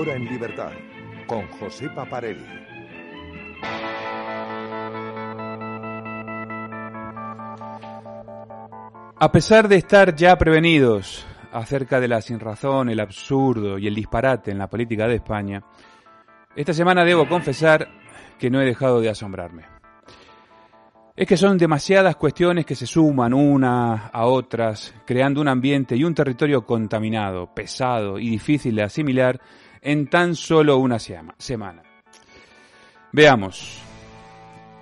hora en libertad con José Paparelli. A pesar de estar ya prevenidos acerca de la sinrazón, el absurdo y el disparate en la política de España, esta semana debo confesar que no he dejado de asombrarme. Es que son demasiadas cuestiones que se suman unas a otras, creando un ambiente y un territorio contaminado, pesado y difícil de asimilar en tan solo una semana. Veamos.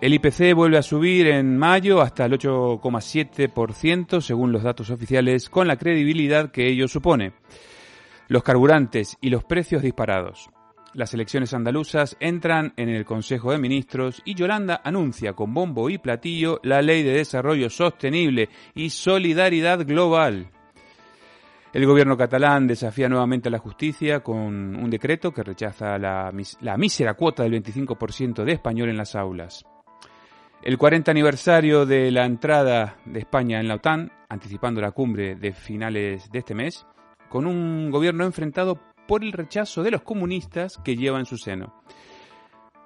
El IPC vuelve a subir en mayo hasta el 8,7% según los datos oficiales, con la credibilidad que ello supone. Los carburantes y los precios disparados. Las elecciones andaluzas entran en el Consejo de Ministros y Yolanda anuncia con bombo y platillo la Ley de Desarrollo Sostenible y Solidaridad Global. El gobierno catalán desafía nuevamente a la justicia con un decreto que rechaza la, la mísera cuota del 25% de español en las aulas. El 40 aniversario de la entrada de España en la OTAN, anticipando la cumbre de finales de este mes, con un gobierno enfrentado por el rechazo de los comunistas que lleva en su seno.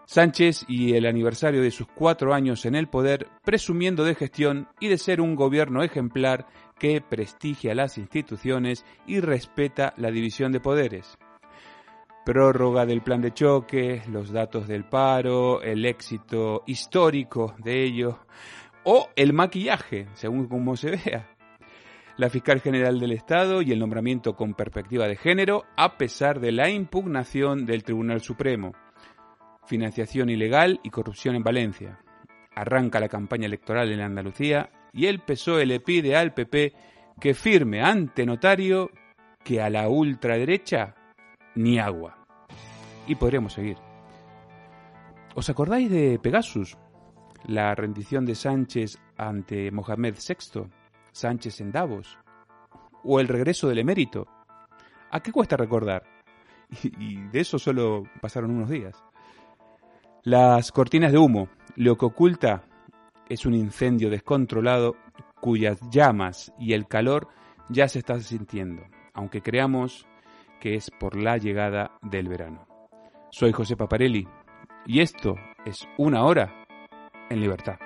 Sánchez y el aniversario de sus cuatro años en el poder, presumiendo de gestión y de ser un gobierno ejemplar que prestigia las instituciones y respeta la división de poderes. Prórroga del plan de choque, los datos del paro, el éxito histórico de ello, o el maquillaje, según como se vea. La fiscal general del Estado y el nombramiento con perspectiva de género, a pesar de la impugnación del Tribunal Supremo. Financiación ilegal y corrupción en Valencia. Arranca la campaña electoral en Andalucía y el PSOE le pide al PP que firme ante notario que a la ultraderecha ni agua. Y podríamos seguir. ¿Os acordáis de Pegasus? La rendición de Sánchez ante Mohamed VI, Sánchez en Davos, o el regreso del emérito. ¿A qué cuesta recordar? Y, de eso solo pasaron unos días. Las cortinas de humo, lo que oculta es un incendio descontrolado cuyas llamas y el calor ya se están sintiendo, aunque creamos que es por la llegada del verano. Soy José Paparelli y esto es una hora en libertad.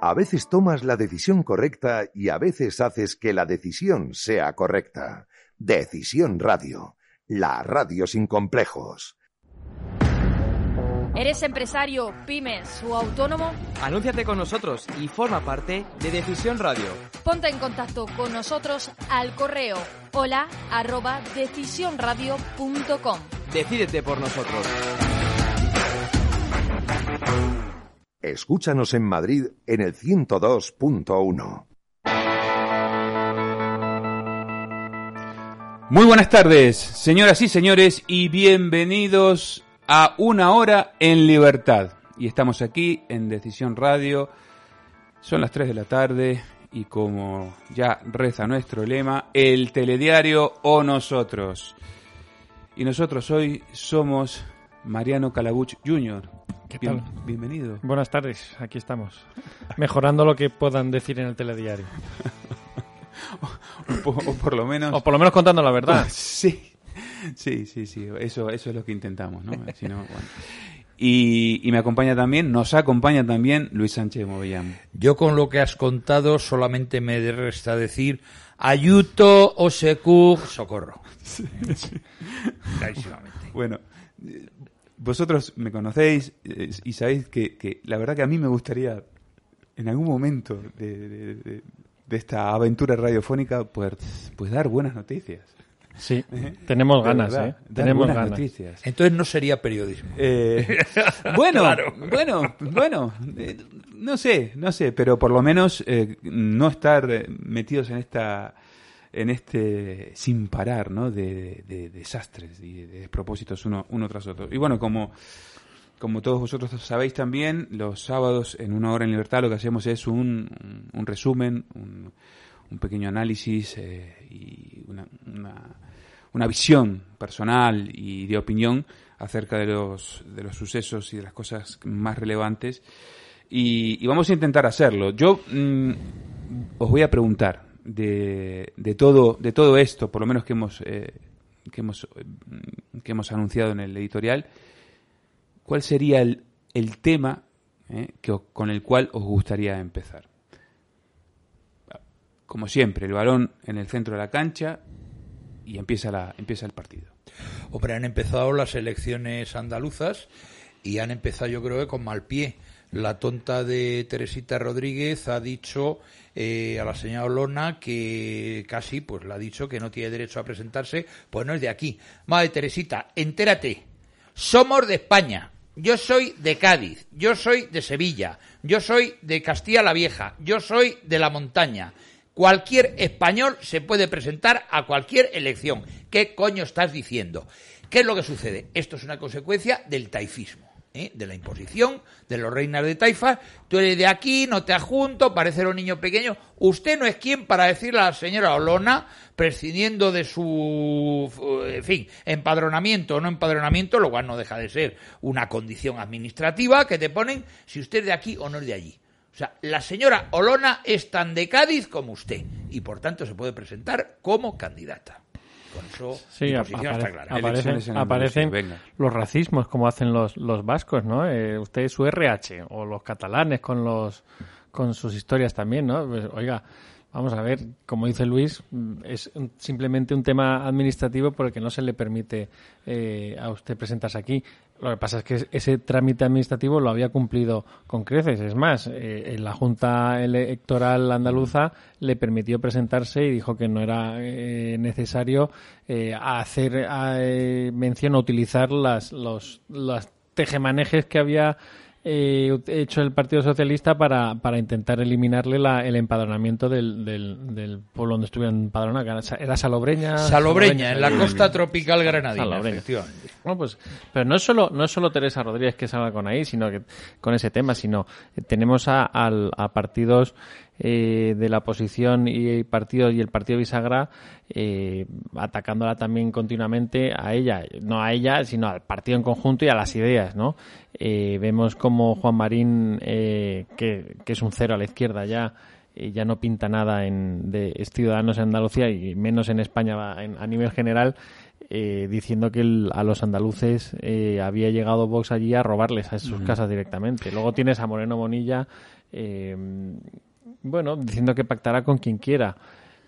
A veces tomas la decisión correcta y a veces haces que la decisión sea correcta. Decisión Radio, la radio sin complejos. ¿Eres empresario, pymes o autónomo? Anúnciate con nosotros y forma parte de Decisión Radio. Ponte en contacto con nosotros al correo hola arroba decisionradio.com. Decídete por nosotros. Escúchanos en Madrid en el 102.1. Muy buenas tardes, señoras y señores, y bienvenidos a Una Hora en Libertad. Y estamos aquí en Decisión Radio. Son las 3 de la tarde y como ya reza nuestro lema, el telediario o nosotros. Y nosotros hoy somos Mariano Calabuch Jr. ¿Qué tal? bienvenido. Buenas tardes, aquí estamos. Mejorando lo que puedan decir en el telediario. o, por, o, por, lo menos... O por lo menos contando la verdad. sí, sí, sí, sí. Eso, eso es lo que intentamos, ¿no? Si no bueno. Y, y, me acompaña también, nos acompaña también Luis Sánchez Movellán. Yo con lo que has contado solamente me resta decir ayuto, osecu, socorro. Sí, sí. Bueno, vosotros me conocéis y sabéis que, que, la verdad que a mí me gustaría en algún momento de, de, de, de esta aventura radiofónica poder pues dar buenas noticias. Sí, ¿Eh? tenemos ganas, verdad, ¿eh? Tenemos ganas. Noticias. Entonces no sería periodismo. Eh, bueno, claro. bueno, bueno, eh, no sé, no sé, pero por lo menos no estar metidos en esta en este sin parar, ¿no? De, de- de desastres y de despropósitos uno, uno tras otro. Y bueno, como, como todos vosotros sabéis también, los sábados en una hora en libertad lo que hacemos es un, un resumen, un, un pequeño análisis eh, y una, una, visión personal y de opinión acerca de los, de los sucesos y de las cosas más relevantes. Y, vamos a intentar hacerlo. Yo mm, os voy a preguntar de, de todo de todo esto, por lo menos que hemos eh, que hemos que hemos anunciado en el editorial, ¿cuál sería el, el tema eh, que, con el cual os gustaría empezar? Como siempre, el balón en el centro de la cancha y empieza la empieza el partido. Hombre, han empezado las elecciones andaluzas y han empezado yo creo que con mal pie. La tonta de Teresita Rodríguez ha dicho eh, a la señora Olona que casi, pues le ha dicho que no tiene derecho a presentarse, pues no es de aquí. Madre Teresita, entérate, somos de España. Yo soy de Cádiz, yo soy de Sevilla, yo soy de Castilla la Vieja, yo soy de la montaña. Cualquier español se puede presentar a cualquier elección. ¿Qué coño estás diciendo? ¿Qué es lo que sucede? Esto es una consecuencia del taifismo, ¿eh? de la imposición de los reinas de taifa. Tú eres de aquí, no te adjunto, parece un niño pequeño. Usted no es quien para decirle a la señora Olona, prescindiendo de su, en fin, empadronamiento o no empadronamiento, lo cual no deja de ser una condición administrativa que te ponen si usted es de aquí o no es de allí. O sea, la señora Olona es tan de Cádiz como usted y por tanto se puede presentar como candidata. Con eso Sí, está apare- clara. aparecen, venga. los racismos como hacen los, los vascos, ¿no? Eh, usted su RH o los catalanes con los con sus historias también, ¿no? Pues, oiga, vamos a ver, como dice Luis, mm, es simplemente un tema administrativo por el que no se le permite eh, a usted presentarse aquí. Lo que pasa es que ese trámite administrativo lo había cumplido con creces. Es más, eh, la Junta Electoral Andaluza le permitió presentarse y dijo que no era eh, necesario eh, hacer eh, mención o utilizar las, los, las tejemanejes que había eh, hecho el Partido Socialista para, para intentar eliminarle la- el empadronamiento del, del, del pueblo donde estuvieran empadronados. que era- Salobreña. Salobreña, en la costa tropical granadina, Salobreña. efectivamente. Bueno, pues, pero no es solo no es solo Teresa Rodríguez que salga con ahí, sino que con ese tema, sino eh, tenemos a, al- a partidos eh, de la oposición y partidos y el partido bisagra eh, atacándola también continuamente a ella, no a ella, sino al partido en conjunto y a las ideas, ¿no? Eh, vemos como Juan Marín, eh, que, que es un cero a la izquierda ya, ya no pinta nada en, de ciudadanos en Andalucía y menos en España en- a nivel general, eh, diciendo que el- a los andaluces eh, había llegado Vox allí a robarles a sus casas directamente. Luego tienes a Moreno Bonilla, eh, bueno, diciendo que pactará con quien quiera.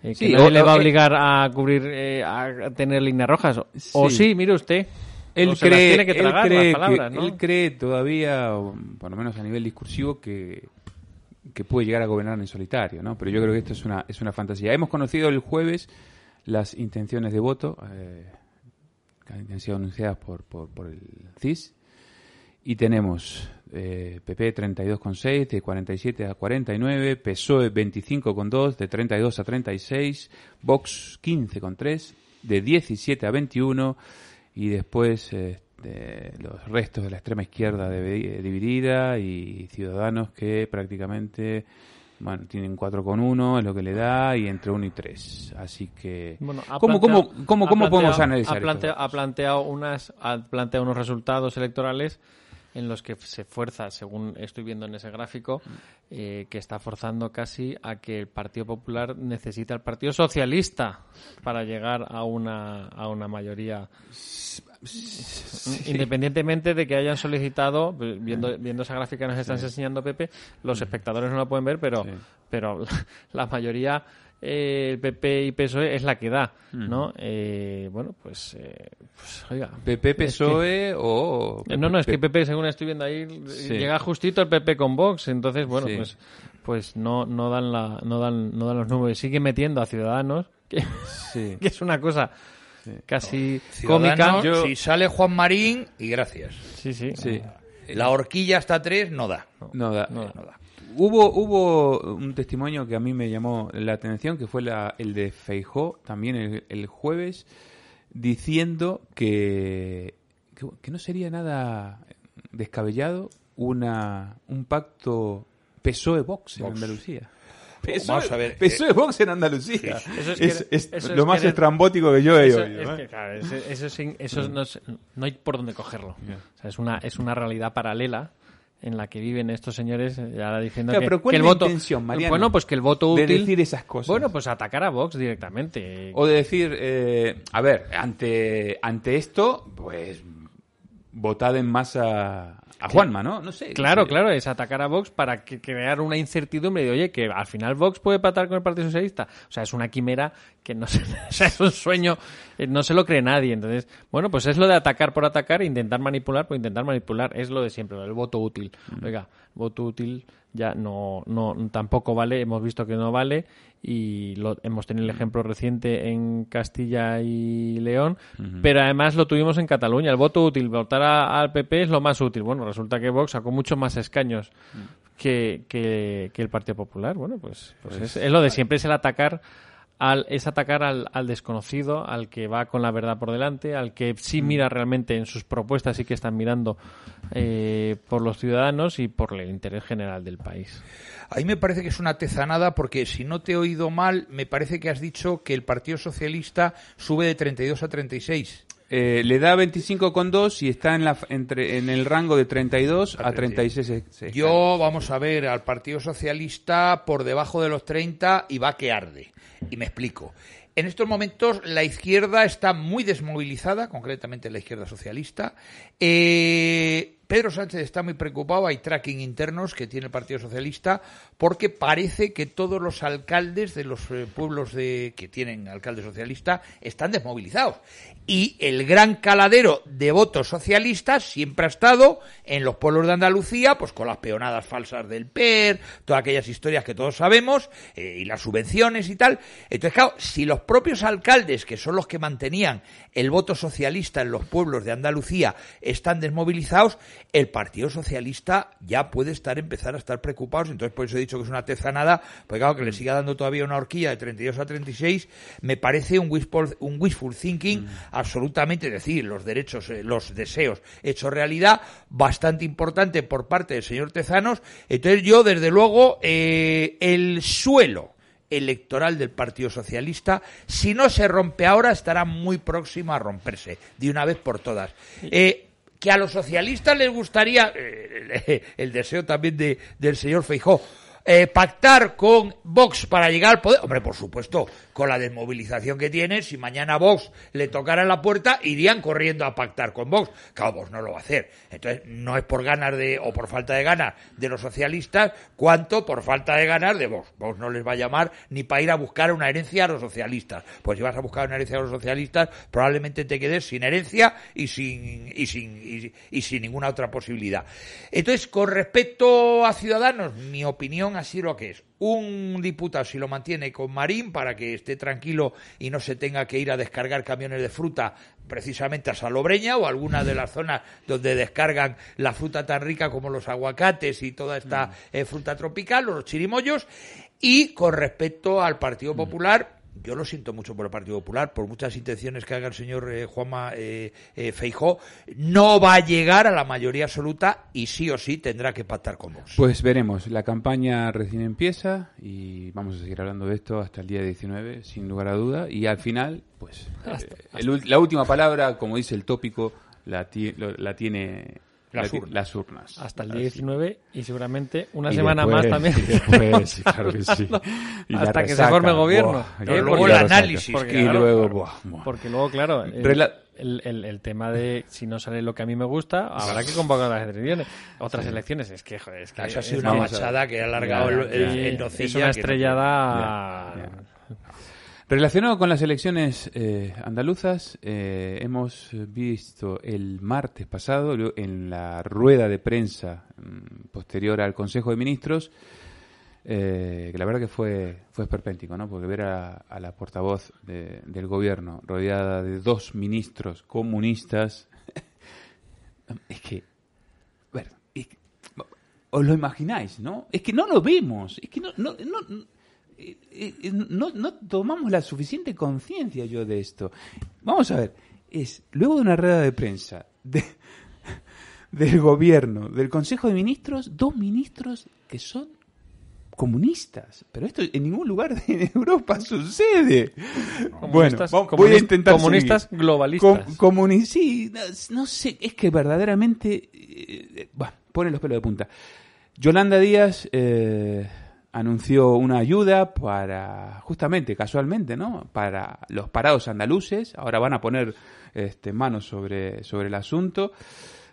eh, que Sí, nadie o- le va a obligar a cubrir, eh, a tener líneas rojas. O Sí. mire usted. Él o se las cree, tiene que él tragar cree las palabras, que- ¿no? él cree todavía, por lo menos a nivel discursivo, que, que puede llegar a gobernar en solitario, ¿no? Pero yo creo que esto es una, es una fantasía. Hemos conocido el jueves las intenciones de voto eh, que han sido anunciadas por, por, por el CIS y tenemos eh, PP 32,6, de 47 a 49, PSOE 25,2, de 32 a 36, Vox 15,3, de 17 a 21 y después eh, de los restos de la extrema izquierda de- dividida y Ciudadanos que prácticamente bueno, tienen 4,1 es lo que le da y entre 1 y 3. Así que Bueno, ¿cómo, cómo, cómo, cómo podemos analizar ha planteado, esto? ha planteado unas ha planteado unos resultados electorales en los que se fuerza, según estoy viendo en ese gráfico, eh, que está forzando casi a que el Partido Popular necesita al Partido Socialista para llegar a una, a una mayoría. Independientemente de que hayan solicitado, viendo, viendo esa gráfica que nos estás enseñando, Pepe, los espectadores no la pueden ver, pero, Sí. pero la mayoría eh, el PP y PSOE es la que da, ¿no? Eh, bueno, pues, eh, pues, oiga. PP, PSOE o... Eh, No, no, es que PP, según estoy viendo ahí, Sí. llega justito el PP con Vox, entonces, bueno, Sí. pues pues no no dan la no dan no dan los números, siguen metiendo a Ciudadanos, que, Sí. que es una cosa casi cómica. Yo- Si sale Juan Marín, y gracias. Sí, sí. Sí. La horquilla hasta tres no da. No, da- No. No da. Hubo, hubo un testimonio que a mí me llamó la atención, que fue la, el de Feijó, también el, el jueves, diciendo que, que, que no sería nada descabellado una, un pacto PSOE-Vox en Vox. Andalucía. Vamos a ver, PSOE-Vox en Andalucía. Eso es es, que- es eso es lo más que- estrambótico que yo he Eso, oído. es ¿eh? que, claro, eso, eso sin- eso no, hay por dónde cogerlo. Ya. O sea, es una es una realidad paralela en la que viven estos señores eh, ya diciendo Claro, que, pero ¿cuál que es el la voto intención, Mariano, bueno pues que el voto de útil decir esas cosas? bueno pues atacar a Vox directamente O de decir, eh, a ver, ante, ante esto, pues votad en masa a Juanma, ¿no? No sé. Claro, claro, es atacar a Vox para que crear una incertidumbre de, oye, que al final Vox puede patar con el Partido Socialista. O sea, es una quimera que no se, o sea, es un sueño, eh, no se lo cree nadie. Entonces, bueno, pues es lo de atacar por atacar, e intentar manipular por intentar manipular. Es lo de siempre, el voto útil. Oiga, voto útil ya no, no, tampoco vale, hemos visto que no vale y lo, hemos tenido el ejemplo reciente en Castilla y León, pero además lo tuvimos en Cataluña. El voto útil, votar a- al PP es lo más útil. Bueno, resulta que Vox sacó muchos más escaños que, que, que el Partido Popular. Bueno, pues, pues es, es lo de siempre, es el atacar al, es atacar al, al desconocido, al que va con la verdad por delante, al que sí mira realmente en sus propuestas, sí que están mirando eh, por los ciudadanos y por el interés general del país. A mí me parece que es una tezanada porque si no te he oído mal, me parece que has dicho que el Partido Socialista sube de 32 a 36. Eh, le da 25,2 y está en, la, entre, en el rango de 32 a 36. se- se- Yo, vamos a ver, al Partido Socialista por debajo de los 30 y va que arde. Y me explico. En estos momentos la izquierda está muy desmovilizada, concretamente la izquierda socialista. Eh, Pedro Sánchez está muy preocupado, hay tracking internos que tiene el Partido Socialista, porque parece que todos los alcaldes de los eh, pueblos de, que tienen alcalde socialista están desmovilizados. Y el gran caladero de votos socialistas siempre ha estado en los pueblos de Andalucía, pues con las peonadas falsas del PER, todas aquellas historias que todos sabemos, eh, y las subvenciones y tal. Entonces, claro, si los propios alcaldes, que son los que mantenían el voto socialista en los pueblos de Andalucía, están desmovilizados, el Partido Socialista ya puede estar empezar a estar preocupados. Entonces, por eso he dicho que es una tezanada, porque claro, que le siga dando todavía una horquilla de 32 a 36, me parece un wishful, un wishful thinking absolutamente, es decir, los derechos, eh, los deseos hechos realidad, bastante importante por parte del señor Tezanos. Entonces, yo, desde luego, eh, el suelo electoral del Partido Socialista, si no se rompe ahora, estará muy próximo a romperse, de una vez por todas. Eh, que a los socialistas les gustaría, eh, el deseo también de, del señor Feijó, eh, pactar con Vox para llegar al poder, hombre, por supuesto, con la desmovilización que tiene, si mañana Vox le tocara la puerta, irían corriendo a pactar con Vox. Claro, Vox no lo va a hacer. Entonces, no es por ganas de, o por falta de ganas de los socialistas, cuanto por falta de ganas de Vox. Vox no les va a llamar ni para ir a buscar una herencia a los socialistas. Pues si vas a buscar una herencia a los socialistas, probablemente te quedes sin herencia y sin, y sin, y, y sin ninguna otra posibilidad. Entonces, con respecto a Ciudadanos, mi opinión sido lo que es. Un diputado, si lo mantiene con Marín, para que esté tranquilo y no se tenga que ir a descargar camiones de fruta precisamente a Salobreña o a alguna de las zonas donde descargan la fruta tan rica como los aguacates y toda esta eh, fruta tropical, o los chirimoyos. Y con respecto al Partido Popular, yo lo siento mucho por el Partido Popular, por muchas intenciones que haga el señor eh, Juanma eh, eh, Feijó, no va a llegar a la mayoría absoluta y sí o sí tendrá que pactar con Vox. Pues veremos, la campaña recién empieza y vamos a seguir hablando de esto hasta el día 19, sin lugar a duda. Y al final, pues eh, el ul- la última palabra, como dice el tópico, la, ti- lo- la tiene Las urnas. las urnas. Hasta el día 19 y seguramente una Y semana después- más también. y después, sí, claro que sí. Y Hasta que se forme gobierno. buah, Eh, luego el análisis, Porque, y claro, luego, buah, buah. Porque luego, claro, el, el, el- el tema de si no sale lo que a mí me gusta, habrá que convocar las elecciones. Otras elecciones. Es que, joder, es que Eso ha sido una machada que ha alargado Ya, el, el- es una estrellada. Ya, ya. Relacionado con las elecciones eh, andaluzas, eh, hemos visto el martes pasado en la rueda de prensa mm, posterior al Consejo de Ministros, eh, que la verdad que fue, fue esperpéntico, ¿no? Porque ver a, a la portavoz de- del gobierno rodeada de dos ministros comunistas, es que, es que- os lo imagináis, ¿no? Es que no lo vemos, es que no, no, no, no, no tomamos la suficiente conciencia yo de esto. Vamos a ver, es luego de una rueda de prensa de, del gobierno, del Consejo de Ministros, dos ministros que son comunistas. Pero esto en ningún lugar de Europa sucede. bueno, voy a intentar comunistas seguir. globalistas. Com- comuni- sí, no, no sé, es que verdaderamente eh, bah, pone los pelos de punta. Yolanda Díaz eh, anunció una ayuda para, justamente, casualmente, ¿no? Para los parados andaluces. Ahora van a poner este, manos sobre, sobre el asunto.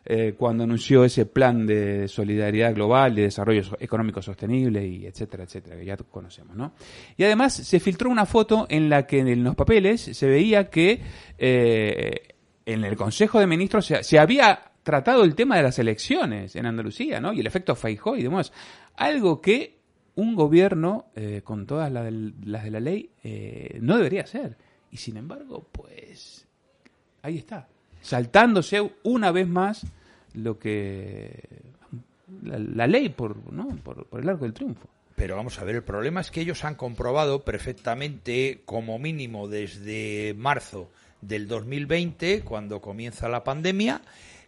Eh, cuando anunció ese plan de solidaridad global, de desarrollo económico sostenible y etcétera, etcétera, que ya conocemos, ¿no? Y además se filtró una foto en la que en los papeles se veía que eh, en el Consejo de Ministros se, se había tratado el tema de las elecciones en Andalucía, ¿no? Y el efecto Feijóo y demás. Algo que un gobierno, eh, con todas las de la ley, eh, no debería hacer. Y sin embargo, pues ahí está, saltándose una vez más lo que la, la ley por, ¿no? por, por el arco del triunfo. Pero vamos a ver, el problema es que ellos han comprobado perfectamente, como mínimo desde marzo del 2020, cuando comienza la pandemia,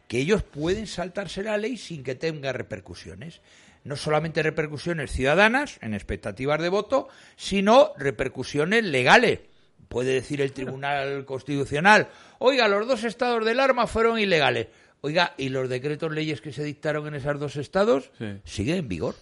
que ellos pueden saltarse la ley sin que tenga repercusiones. No solamente repercusiones ciudadanas, en expectativas de voto, sino repercusiones legales. Puede decir el Tribunal Constitucional, oiga, los dos estados del arma fueron ilegales. Oiga, ¿y los decretos leyes que se dictaron en esos dos estados Sí. siguen en vigor?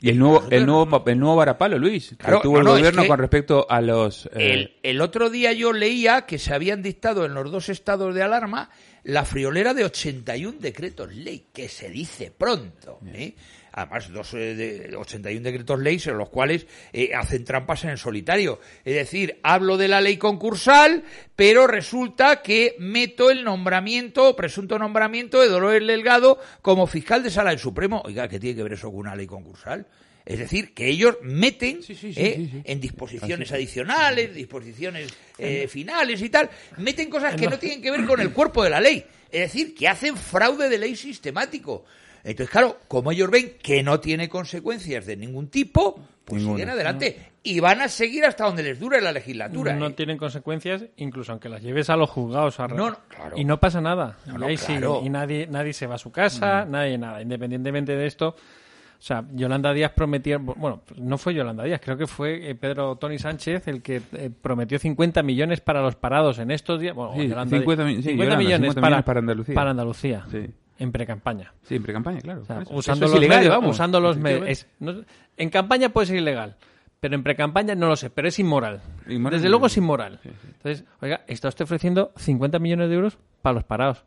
Y el nuevo, el nuevo, el nuevo varapalo, Luis, Claro, que tuvo no, el es gobierno que con respecto a los... eh, El, el otro día yo leía que se habían dictado en los dos estados de alarma la friolera de 81 decretos ley, que se dice pronto. ¿eh? Además, dos, eh, de 81 decretos ley en los cuales eh, hacen trampas en el solitario. Es decir, hablo de la ley concursal, pero resulta que meto el nombramiento, o presunto nombramiento de Dolores Delgado como fiscal de sala del Supremo. Oiga, ¿qué tiene que ver eso con una ley concursal? Es decir, que ellos meten Sí, sí, sí, eh, en disposiciones adicionales, disposiciones eh, finales y tal, meten cosas que no tienen que ver con el cuerpo de la ley. Es decir, que hacen fraude de ley sistemático. Entonces, claro, como ellos ven que no tiene consecuencias de ningún tipo, pues Ninguna. siguen adelante. Y van a seguir hasta donde les dure la legislatura. no ¿eh? tienen consecuencias, incluso aunque las lleves a los juzgados. A No, no, claro. Y no pasa nada. No, y ahí claro. siguen. Y nadie, nadie se va a su casa, nadie nada. Independientemente de esto. O sea, Yolanda Díaz prometía, bueno, no fue Yolanda Díaz, creo que fue eh, Pedro Tony Sánchez el que eh, prometió 50 millones para los parados en estos días. Bueno, Sí, Yolanda 50 Díaz. mi- sí, 50 Yolanda, millones 50 para, millones para Andalucía. Para Andalucía, Sí. En pre-campaña. Sí, en pre-campaña, claro. O sea, usando Eso los es ilegal, medios, vamos, usando los medios. Es- no- en campaña puede ser ilegal, pero en pre-campaña no lo sé, pero es inmoral. Inmoral, Desde luego sí. es inmoral. Entonces, oiga, está usted ofreciendo 50 millones de euros para los parados.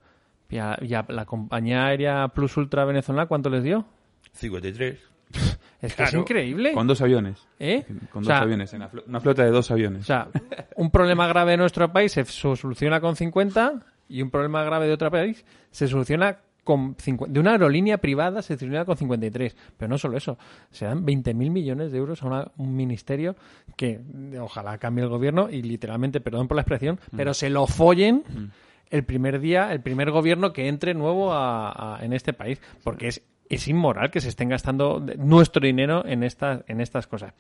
Y a, y a la compañía aérea Plus Ultra venezolana, ¿cuánto les dio? 53. Es que es Claro. increíble. Con dos aviones. ¿Eh? Con O dos sea, aviones, en una flota de dos aviones. O sea, un problema grave de nuestro país se soluciona con 50 y un problema grave de otro país se soluciona con 50. De una aerolínea privada se soluciona con 53. Pero no solo eso, se dan 20.000 millones de euros a una- un ministerio que ojalá cambie el gobierno y literalmente, perdón por la expresión, pero se lo follen. El primer día, el primer gobierno que entre nuevo a- a- en este país, porque es, es inmoral que se estén gastando de- nuestro dinero en estas, en estas cosas.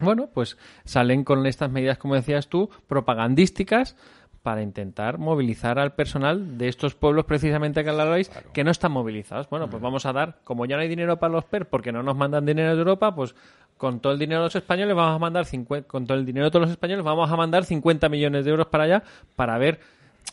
Bueno, pues salen con estas medidas, como decías tú, propagandísticas para intentar movilizar al personal de estos pueblos precisamente que hablabais que no están movilizados. Bueno, pues vamos a dar, como ya no hay dinero para los PER porque no nos mandan dinero de Europa, pues con todo el dinero de los españoles vamos a mandar 50, con todo el dinero de todos los españoles vamos a mandar 50 millones de euros para allá para ver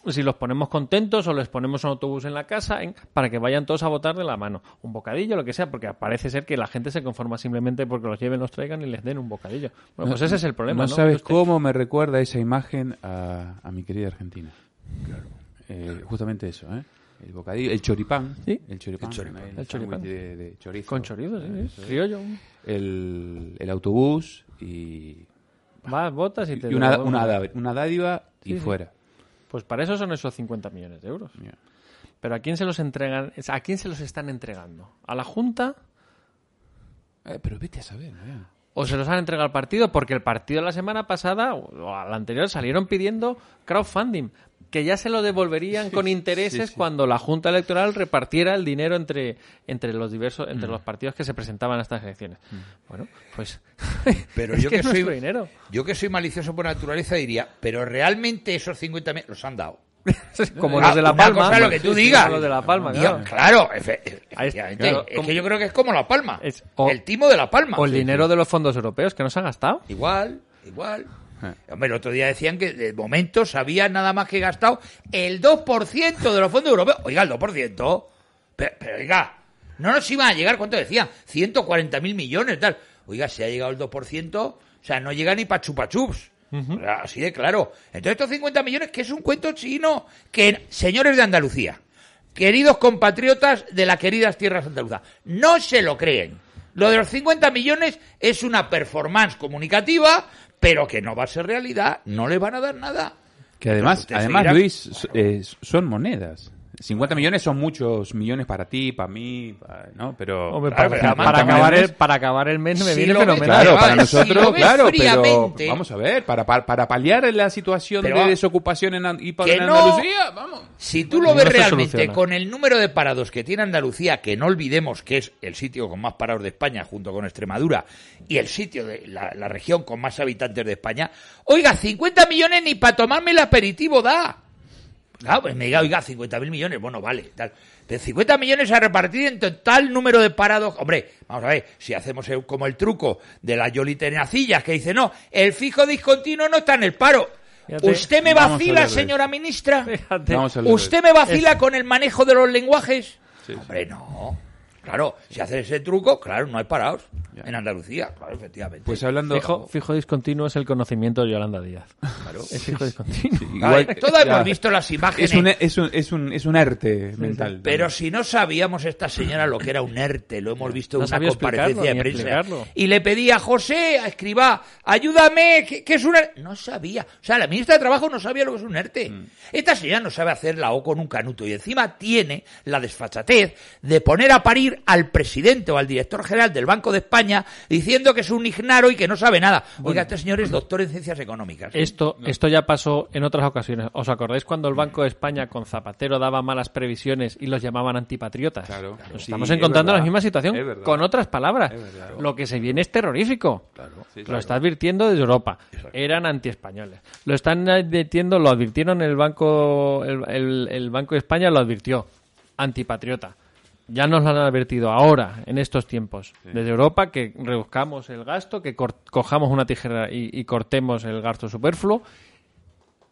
si los ponemos contentos o les ponemos un autobús en la casa en- para que vayan todos a votar de la mano. Un bocadillo, lo que sea, porque parece ser que la gente se conforma simplemente porque los lleven, los traigan y les den un bocadillo. Bueno, pues ese es el problema. No No, sabes Usted- cómo me recuerda esa imagen a, a mi querida Argentina. Eh, justamente eso, ¿eh? El bocadillo, el choripán. Sí. El choripán. El choripán. el El choripán. sándwich De, de chorizo. Con chorizo, sí, criollo. El, el autobús y, Vas, votas y te y una, una, dádiva- una dádiva y Sí, sí. fuera. Pues para eso son esos 50 millones de euros. Pero ¿a quién se los entregan? ¿A quién se los están entregando? ¿A la Junta Eh, pero vete a saber, o se los han entregado al partido? Porque el partido la semana pasada o la anterior salieron pidiendo crowdfunding. Que ya se lo devolverían con intereses cuando la Junta Electoral repartiera el dinero entre, entre los diversos, entre los partidos que se presentaban a estas elecciones. Bueno, pues Pero es yo que soy, dinero. yo que soy malicioso por naturaleza diría, pero realmente esos 50 millones los han dado. como los de La Palma. es lo que tú digas. los de La Palma, claro. claro, efectivamente. claro, es que yo creo que es como La Palma. Es- o- el timo de La Palma. O el dinero de los fondos europeos que nos han gastado. Igual, igual. Eh. Hombre, el otro día decían que de momento se había nada más que gastado el 2% de los fondos europeos. Oiga, el 2%. Pero, pero, oiga, no nos iban a llegar, ¿cuánto decían? 140 mil millones, tal. Oiga, si ha llegado el 2%, o sea, no llega ni para chupachups. Así de claro. Entonces, estos 50 millones, que es un cuento chino, que, señores de Andalucía, queridos compatriotas de las queridas tierras andaluzas, no se lo creen. Lo de los 50 millones es una performance comunicativa, pero que no va a ser realidad, no le van a dar nada. Que además, además seguirá- Luis, eh, son monedas. 50 millones son muchos millones para ti, para mí, pa- ¿no? Pero, Hombre, para, para acabar el, para acabar el mes me Si viene fenomenal. Claro, para nosotros, claro, pero vamos a ver, para, para, para paliar la situación Pero de desocupación en, An- y para Que en no. Andalucía, vamos. Si tú lo no ves realmente soluciona. con el número de parados que tiene Andalucía, que no olvidemos que es el sitio con más parados de España junto con Extremadura y el sitio de la, la región con más habitantes de España, oiga, 50 millones ni para tomarme el aperitivo da. Claro, pues me diga, oiga, 50 mil millones, bueno, vale, tal. De 50 millones a repartir en total número de parados. Hombre, vamos a ver, si hacemos el- como el truco de las yolitenacillas que dice, no, el fijo discontinuo no está en el paro. Fíjate, ¿Usted me vacila, señora ministra? Fíjate. ¿Usted me vacila con el manejo de los lenguajes? Sí, sí. Hombre, no. Claro, si haces ese truco, claro, no hay parados Ya. en Andalucía, claro, efectivamente. Pues hablando... Fijo, fijo discontinuo es el conocimiento de Yolanda Díaz. Es fijo discontinuo. Igual- Claro, todos ya. hemos visto las imágenes. Es un, es un, es un, es un arte mental. Pero si no sabíamos esta señora lo que era un ERTE, lo hemos visto en No una sabía comparecencia de prensa. explicarlo. Y le pedía a José, a Escribá, ayúdame, ¿qué, qué es un ERTE? No sabía. O sea, la ministra de Trabajo no sabía lo que es un ERTE. Mm. Esta señora no sabe hacer la O con un canuto y encima tiene la desfachatez de poner a parir al presidente o al director general del Banco de España diciendo que es un ignaro y que no sabe nada. Oiga, este señor es doctor en ciencias económicas. Esto, esto ya pasó en otras ocasiones. ¿Os acordáis cuando el Banco de España con Zapatero daba malas previsiones y los llamaban antipatriotas? Claro. Nos estamos es encontrando verdad. la misma situación Es con otras palabras. Es. Lo que se viene es terrorífico. Sí, Lo está advirtiendo desde Europa. Eran antiespañoles. Lo están advirtiendo, lo advirtieron el Banco, el, el- el Banco de España lo advirtió. Antipatriota. Ya nos lo han advertido ahora, en estos tiempos, desde Europa, que reduzcamos el gasto, que cojamos una tijera y, y cortemos el gasto superfluo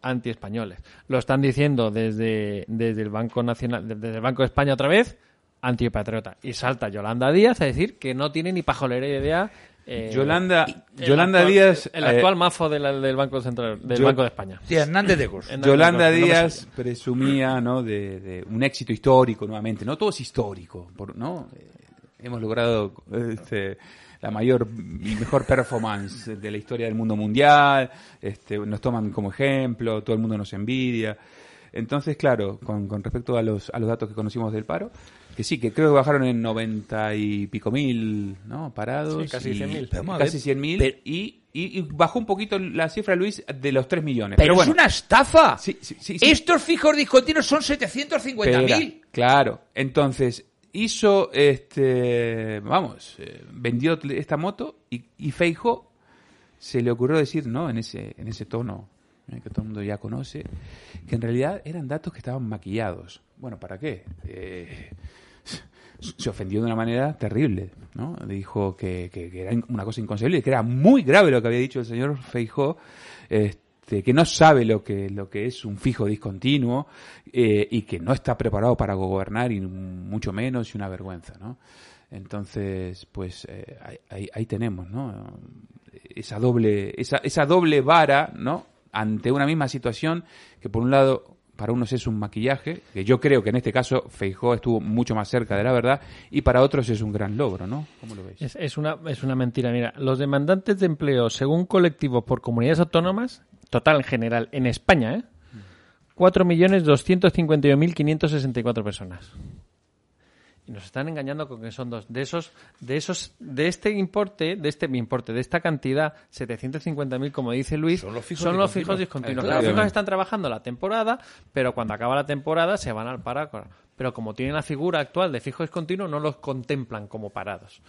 antiespañoles. Lo están diciendo desde, desde el Banco Nacional, desde el Banco de España otra vez, antipatriota. Y salta Yolanda Díaz a decir que no tiene ni pajolera idea. Eh, Yolanda, el Yolanda actual- Díaz... el eh, actual mafo de la- del Banco Central, del yo- Banco de España. Sí, Hernández de Cos. Yolanda Díaz presumía ¿no? de, de un éxito histórico nuevamente, no todo es histórico, por- ¿no? Eh, hemos logrado este, la mayor y mejor performance de la historia del mundo mundial, este, nos toman como ejemplo, todo el mundo nos envidia. Entonces, claro, con, con respecto a los, a los datos que conocimos del paro, que sí, que creo que bajaron en 90 y pico mil, ¿no? Parados. Sí, casi y- 100.000. Pero vamos a ver, Casi 100 mil. Y, y, y bajó un poquito la cifra, Luis, de los 3 millones. Pero, bueno, es una estafa. Sí, sí, sí, sí. Estos fijos discontinuos son 750.000. Espera, Claro. Entonces, hizo, este, vamos, eh, vendió esta moto y, y Feijo se le ocurrió decir, ¿no? En ese, en ese tono eh, que todo el mundo ya conoce, que en realidad eran datos que estaban maquillados. Bueno, ¿para qué? Eh, se ofendió de una manera terrible, ¿no? Dijo que, que- era una cosa inconcebible, que era muy grave lo que había dicho el señor Feijó, este, que no sabe lo que, lo que es un fijo discontinuo eh, y que no está preparado para gobernar y mucho menos y una vergüenza, ¿no? Entonces, pues eh, ahí- ahí tenemos, ¿no? Esa doble, esa, esa doble vara, ¿no? Ante una misma situación que por un lado para unos es un maquillaje, que yo creo que en este caso Feijó estuvo mucho más cerca de la verdad, y para otros es un gran logro, ¿no? ¿Cómo lo veis? Es, es una, es una mentira. Mira, los demandantes de empleo según colectivos por comunidades autónomas, total en general, en España, ¿eh? 4.251.564 personas. Y nos están engañando con que son dos. De esos, de esos, de este importe, de este importe, de esta cantidad, 750.000, como dice Luis, Son los fijos son los discontinuos. fijos discontinuos. Los fijos están trabajando la temporada, pero cuando acaba la temporada se van al paro. Pero como tienen la figura actual de fijo discontinuo, no los contemplan como parados.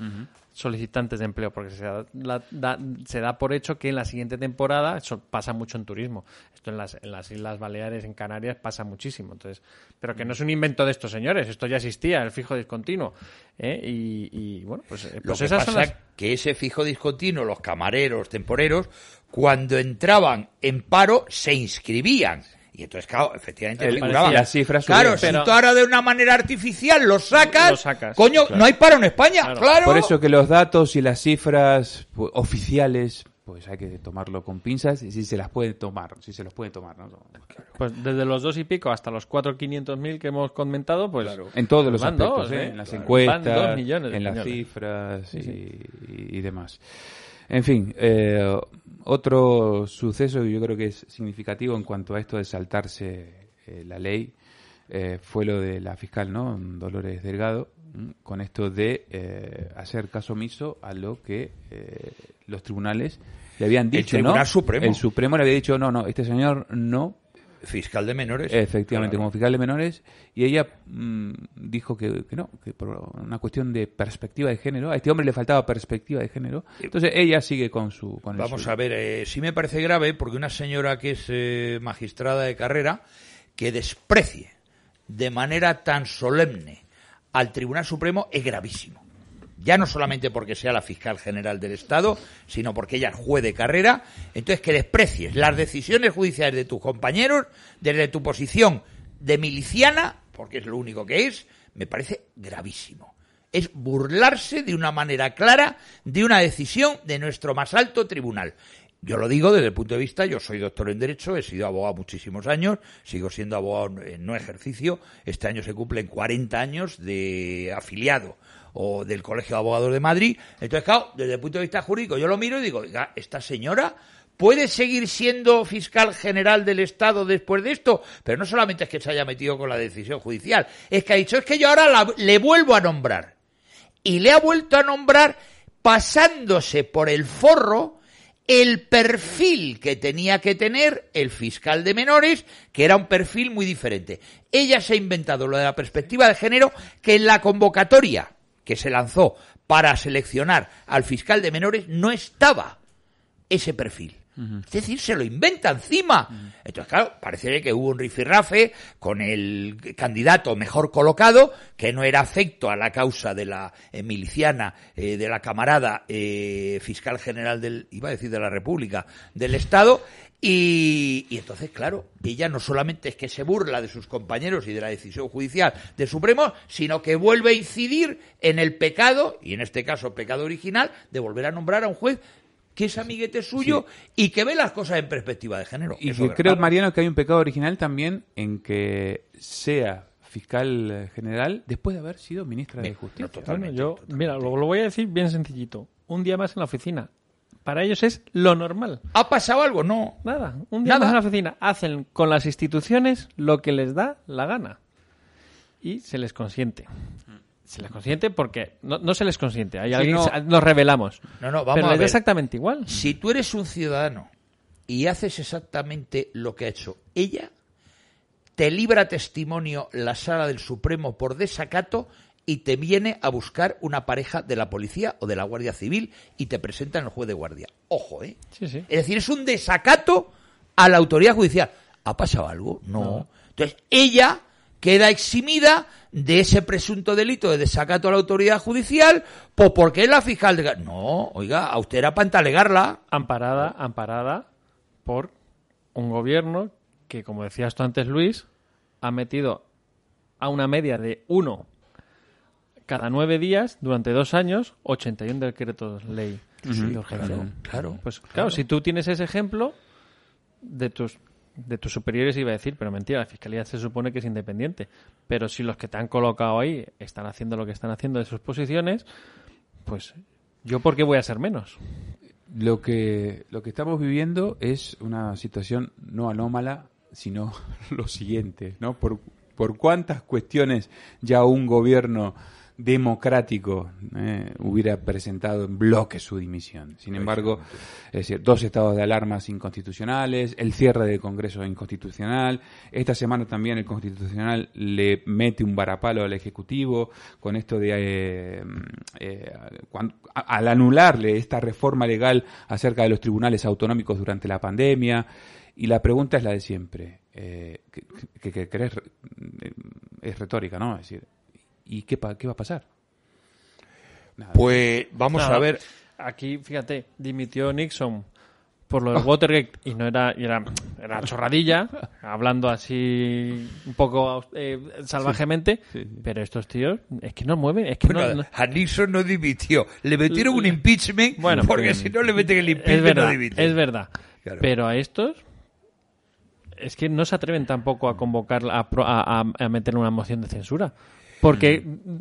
Solicitantes de empleo, porque se da, la- da- se da por hecho que en la siguiente temporada, eso pasa mucho en turismo. Esto en las, en las Islas Baleares, en Canarias, pasa muchísimo. Entonces, pero que no es un invento de estos señores, esto ya existía, el fijo discontinuo. ¿eh? Y, y, bueno, pues, eh, Lo pues que esas pasa son las. que ese fijo discontinuo, los camareros, temporeros, cuando entraban en paro, se inscribían. Y entonces, claro, efectivamente El- las cifras Claro, subían. si Pero- tú ahora de una manera artificial los sacas, coño, claro. no hay paro en España, Claro. claro. Por eso que los datos y las cifras pues, oficiales, pues hay que tomarlo con pinzas y si se las puede tomar, si se los puede tomar, ¿no? Pues desde los dos y pico hasta los cuatro quinientos mil que hemos comentado, pues. En todos los Van aspectos, dos, ¿eh? ¿eh? en las Claro. encuestas, en las cifras y, y demás. En fin, eh, otro suceso que yo creo que es significativo en cuanto a esto de saltarse eh, la ley eh, fue lo de la fiscal, ¿no? Dolores Delgado, ¿m? con esto de eh, hacer caso omiso a lo que eh, los tribunales le habían dicho, Tribunal ¿no? Supremo. El Supremo le había dicho, no, no, este señor no Fiscal de menores. Efectivamente, Claro. como fiscal de menores, y ella mm, dijo que, que no, que por una cuestión de perspectiva de género, a este hombre le faltaba perspectiva de género, entonces ella sigue con su... Con Vamos a ver, eh, sí me parece grave porque una señora que es eh, magistrada de carrera que desprecie de manera tan solemne al Tribunal Supremo es gravísimo. Ya no solamente porque sea la fiscal general del Estado, sino porque ella es juez de carrera. Entonces, que desprecies las decisiones judiciales de tus compañeros desde tu posición de miliciana, porque es lo único que es, me parece gravísimo es burlarse de una manera clara de una decisión de nuestro más alto tribunal. Yo lo digo desde el punto de vista, yo soy doctor en Derecho, he sido abogado muchísimos años, sigo siendo abogado en no ejercicio, este año se cumplen 40 años de afiliado o del Colegio de Abogados de Madrid. Entonces, claro, desde el punto de vista jurídico yo lo miro y digo, esta señora puede seguir siendo fiscal general del Estado después de esto, pero no solamente es que se haya metido con la decisión judicial, es que ha dicho, es que yo ahora le vuelvo a nombrar y le ha vuelto a nombrar pasándose por el forro el perfil que tenía que tener el fiscal de menores, que era un perfil muy diferente. Ella se ha inventado lo de la perspectiva de género que en la convocatoria que se lanzó para seleccionar al fiscal de menores no estaba ese perfil. Es decir, se lo inventa encima. Entonces, claro, parece que hubo un rifirrafe con el candidato mejor colocado, que no era afecto a la causa de la eh, miliciana, eh, de la camarada eh, fiscal general del, iba a decir de la República, del Estado, y, y entonces, claro, ella no solamente es que se burla de sus compañeros y de la decisión judicial del Supremo, sino que vuelve a incidir en el pecado, y en este caso pecado original, de volver a nombrar a un juez que es amiguete suyo y que ve las cosas en perspectiva de género. Y Eso que creo. Mariano, que hay un pecado original también en que sea fiscal general después de haber sido ministra de Justicia. no, totalmente. Bueno, yo, mira, lo, lo voy a decir bien sencillito. Un día más en la oficina. Para ellos es lo normal. ¿Ha pasado algo? No. Nada, un día Nada. más en la oficina. Hacen con las instituciones lo que les da la gana. Y se les consiente. Se les consiente porque no, no se les consiente. Hay alguien, no- nos revelamos. No, no, vamos Pero a les da ver. exactamente igual. Si tú eres un ciudadano y haces exactamente lo que ha hecho ella, te libra testimonio la sala del Supremo por desacato y te viene a buscar una pareja de la policía o de la Guardia Civil y te presenta en el juez de guardia. Ojo, ¿eh? Sí, sí. Es decir, es un desacato a la autoridad judicial. ¿Ha pasado algo? No. Entonces, ella queda eximida de ese presunto delito de desacato a la autoridad judicial, pues porque es la fiscal de... No, oiga, a usted era para entalegarla. Amparada, amparada por un gobierno que, como decías tú antes, Luis, ha metido a una media de uno cada nueve días, durante dos años, 81 decretos ley de urgencia. claro, claro, Pues claro, si tú tienes ese ejemplo de tus de tus superiores iba a decir, pero mentira, la fiscalía se supone que es independiente. Pero si los que te han colocado ahí están haciendo lo que están haciendo de sus posiciones, pues yo por qué voy a ser menos. Lo que, lo que estamos viviendo es una situación no anómala, sino lo siguiente, ¿no? Por, por cuántas cuestiones ya un gobierno democrático eh, hubiera presentado en bloque su dimisión. Sin embargo, es decir, dos estados de alarmas inconstitucionales, el cierre del Congreso inconstitucional, esta semana también el Constitucional le mete un varapalo al Ejecutivo con esto de, eh, eh, a- al anularle esta reforma legal acerca de los tribunales autonómicos durante la pandemia. Y la pregunta es la de siempre, eh, que, que- que crees eh, es retórica, ¿no? Es decir, ¿y qué, pa- qué va a pasar? Nada. Pues vamos Nada, a ver. Aquí, fíjate, dimitió Nixon por lo del Watergate y no era, y era, era chorradilla, hablando así un poco eh, salvajemente, pero estos tíos es que no mueven, es que Bueno, no, no- a Nixon no dimitió. Le metieron un impeachment Bueno, porque si no le meten el es impeachment verdad, no dimite. es verdad. Claro. Pero a estos es que no se atreven tampoco a convocar, a, a- a meter una moción de censura. Porque Mm.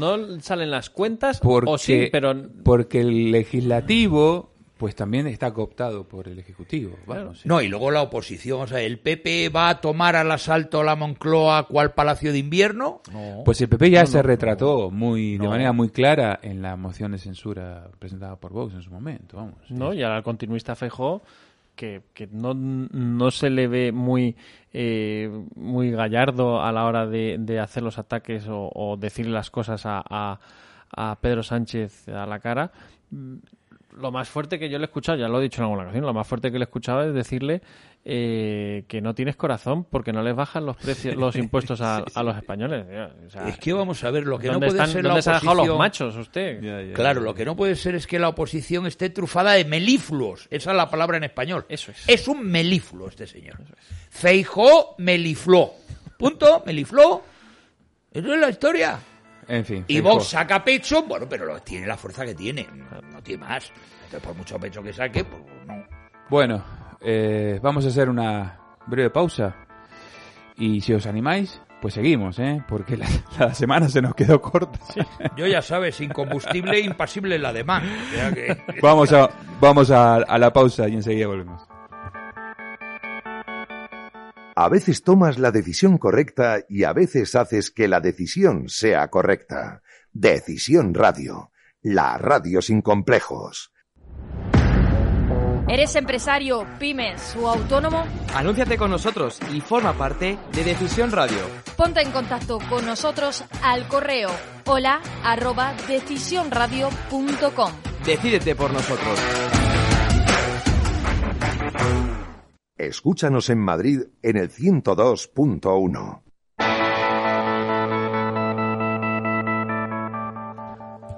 no salen las cuentas, porque, o sí, pero porque el legislativo pues también está cooptado por el ejecutivo. Vamos, sí. No, y luego la oposición. O sea, ¿el PP va a tomar al asalto la Moncloa cual Palacio de Invierno? No. Pues el PP ya se retrató muy de No. manera muy clara en la moción de censura presentada por Vox en su momento. Vamos. no, y al continuista Feijó que, que no, no se le ve muy eh, muy gallardo a la hora de, de hacer los ataques o, o decir las cosas a, a, a Pedro Sánchez a la cara. Lo más fuerte que yo le he escuchado, ya lo he dicho en alguna ocasión, lo más fuerte que le he escuchado es decirle eh, que no tienes corazón porque no les bajan los precios, los impuestos a, a los españoles. O sea, es que vamos a ver, lo que no ¿dónde, puede están- ser la dónde se ha dejado los oposición... machos usted? Claro, lo que no puede ser es que la oposición esté trufada de melifluos. Esa es la palabra en español. Eso es. Es un melifluo este señor. Feijó melifló. Punto, melifló. Eso es la historia. En fin. Y. Vox saca pecho, bueno, pero lo- tiene la fuerza que tiene. No, tiene más. Entonces, por mucho pecho que saque, pues no. Bueno, eh, vamos a hacer una breve pausa. Y si os animáis, pues seguimos, ¿eh? Porque la, la semana se nos quedó corta. Yo ya sabes, sin combustible, impasible la demanda. O sea que- Vamos a, vamos a, a la pausa y enseguida volvemos. A veces tomas la decisión correcta y a veces haces que la decisión sea correcta. Decisión Radio, la radio sin complejos. ¿Eres empresario, pymes o autónomo? Anúnciate con nosotros y forma parte de Decisión Radio. Ponte en contacto con nosotros al correo hola arroba decisionradio.com. Decídete por nosotros. Escúchanos en Madrid en el 102.1.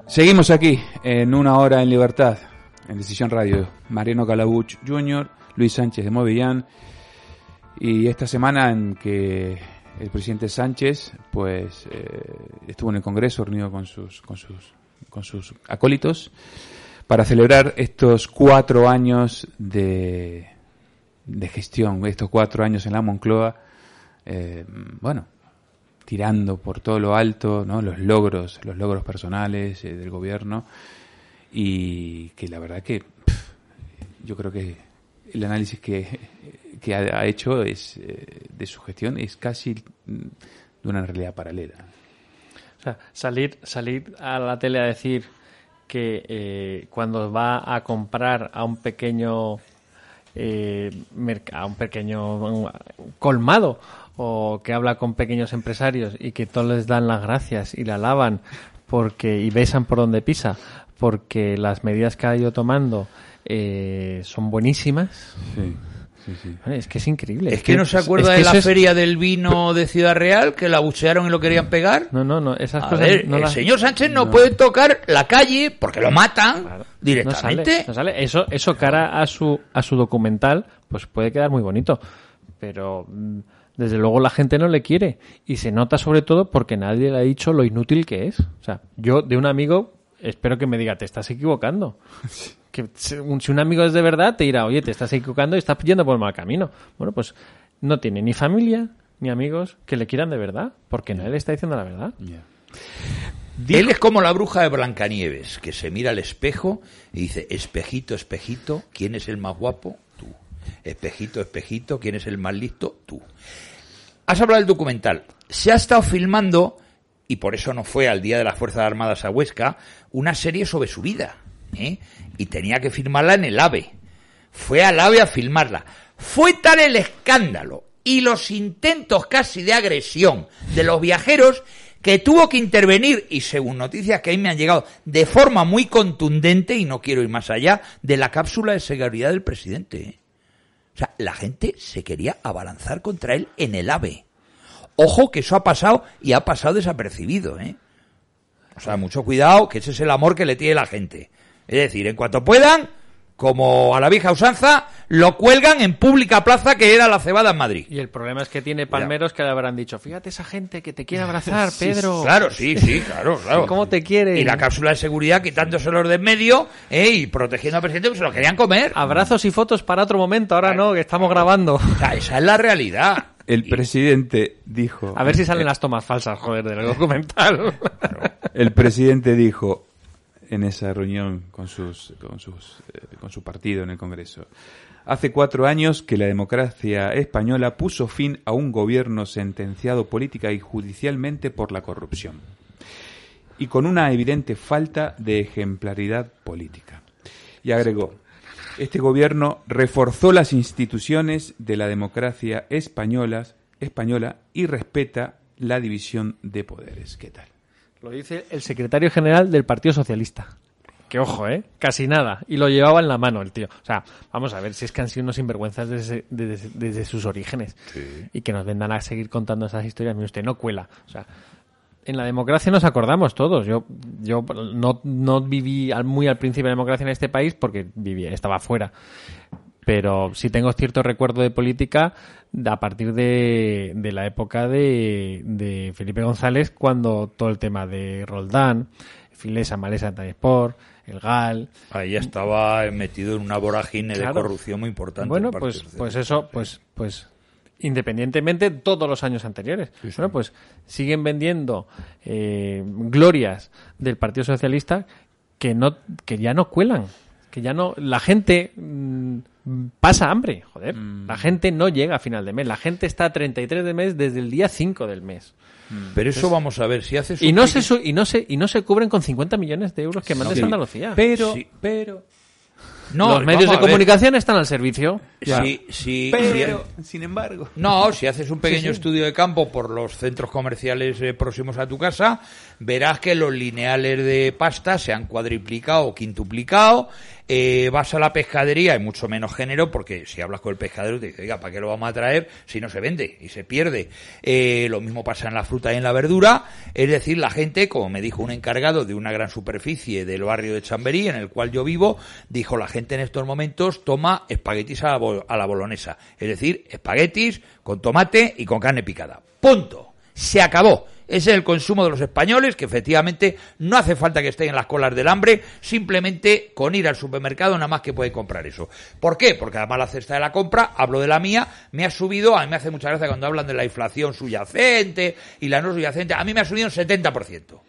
Seguimos aquí en una hora en libertad, en Decisión Radio. Mariano Calabuch Jr., Luis Sánchez de Movillán. Y esta semana en que el presidente Sánchez pues eh, estuvo en el Congreso reunido con sus, con sus, con sus acólitos para celebrar estos cuatro años de, de gestión, estos cuatro años en la Moncloa. eh, bueno, tirando por todo lo alto, ¿no? Los logros, los logros personales eh, del gobierno y que la verdad que yo creo que el análisis que, que ha, ha hecho es eh, de su gestión es casi mm, de una realidad paralela. O sea, salir, salir a la tele a decir que eh, cuando va a comprar a un pequeño eh, a un pequeño colmado o que habla con pequeños empresarios y que todos les dan las gracias y la alaban porque y besan por donde pisa porque las medidas que ha ido tomando eh, son buenísimas sí, sí. Vale, es que es increíble Es que no se acuerda es que de la es- feria del vino de Ciudad Real, que la buchearon y lo querían pegar. no no no esas A cosas ver, no el las- señor Sánchez no, puede tocar la calle porque lo matan Claro. directamente. No sale, no sale. Eso, eso cara a su, a su documental, pues puede quedar muy bonito. Pero mm, desde luego la gente no le quiere. Y se nota sobre todo porque nadie le ha dicho lo inútil que es. O sea, yo de un amigo espero que me diga, te estás equivocando. Que si un, amigo es de verdad, te dirá, oye, te estás equivocando y estás yendo por el mal camino. Bueno, pues no tiene ni familia ni amigos que le quieran de verdad, porque nadie le está diciendo la verdad. Él es como la bruja de Blancanieves, que se mira al espejo y dice, espejito, espejito, ¿quién es el más guapo? Tú. Espejito, espejito, ¿quién es el más listo? Tú. Has hablado del documental. Se ha estado filmando y por eso no fue al Día de las Fuerzas Armadas a Huesca, una serie sobre su vida. ¿eh? Y tenía que firmarla en el AVE. Fue al AVE a filmarla. Fue tal el escándalo y los intentos casi de agresión de los viajeros que tuvo que intervenir, y según noticias que ahí me han llegado, de forma muy contundente, y no quiero ir más allá, de la cápsula de seguridad del presidente. ¿eh? O sea, la gente se quería abalanzar contra él en el AVE. Ojo que eso ha pasado y ha pasado desapercibido, ¿eh? O sea, mucho cuidado, que ese es el amor que le tiene la gente. Es decir, en cuanto puedan, como a la vieja usanza, lo cuelgan en pública plaza que era la cebada en Madrid. Y el problema es que tiene palmeros que le habrán dicho, fíjate esa gente que te quiere abrazar, Pedro. Claro, sí, sí, claro, claro. ¿Cómo te quiere? Y la cápsula de seguridad quitándoselos de en medio ¿eh? y protegiendo al presidente, pues se lo querían comer. Abrazos y fotos para otro momento, ahora no, que estamos grabando. O sea, esa es la realidad. El presidente dijo... A ver si salen las tomas falsas, joder, del documental. El presidente dijo en esa reunión con, sus, con, sus, eh, con su partido en el Congreso. Hace cuatro años que la democracia española puso fin a un gobierno sentenciado política y judicialmente por la corrupción y con una evidente falta de ejemplaridad política. Y agregó, este gobierno reforzó las instituciones de la democracia española, española y respeta la división de poderes. ¿Qué tal? Lo dice el secretario general del Partido Socialista. Que ojo, ¿eh? Casi nada. Y lo llevaba en la mano el tío. O sea, vamos a ver si es que han sido unos sinvergüenzas desde, desde, desde sus orígenes. Y que nos vendan a seguir contando esas historias. Mire usted, no cuela. O sea, en la democracia nos acordamos todos. Yo, yo no, no viví al- muy al principio de la democracia en este país porque vivía, estaba fuera. Pero sí tengo cierto recuerdo de política a partir de, de la época de, de Felipe González, cuando todo el tema de Roldán, Filesa, Malesa, Sport, el GAL. Ahí estaba metido en una vorágine Claro. de corrupción muy importante. Bueno, pues, pues eso, pues, pues independientemente todos los años anteriores. Bueno, pues siguen vendiendo eh, glorias del Partido Socialista que no, que ya no cuelan, que ya no, la gente mm, pasa hambre, joder, la gente no llega a final de mes, la gente está a 33 de mes desde el día 5 del mes. Pero eso vamos a ver, si haces Y no se y no se y no se cubren con 50 millones de euros que manda Sí. Andalucía. Pero, Sí. pero, No, los medios de comunicación están al servicio. Sí, sí, pero, sí. sin embargo. No, si haces un pequeño estudio de campo por los centros comerciales eh, próximos a tu casa, verás que los lineales de pasta se han cuadriplicado o quintuplicado. Eh, vas a la pescadería, hay mucho menos género, porque si hablas con el pescadero te dice, oiga, ¿para qué lo vamos a traer si no se vende y se pierde? Eh, lo mismo pasa en la fruta y en la verdura. Es decir, la gente, como me dijo un encargado de una gran superficie del barrio de Chamberí, en el cual yo vivo, dijo, la gente en estos momentos toma espaguetis a la, a la bolonesa. Es decir, espaguetis con tomate y con carne picada. Punto. Se acabó. Ese es el consumo de los españoles, que efectivamente no hace falta que estén en las colas del hambre, simplemente con ir al supermercado nada más que pueden comprar eso. ¿Por qué? Porque además la cesta de la compra, hablo de la mía, me ha subido, a mí me hace mucha gracia cuando hablan de la inflación subyacente y la no subyacente, a mí me ha subido un 70%.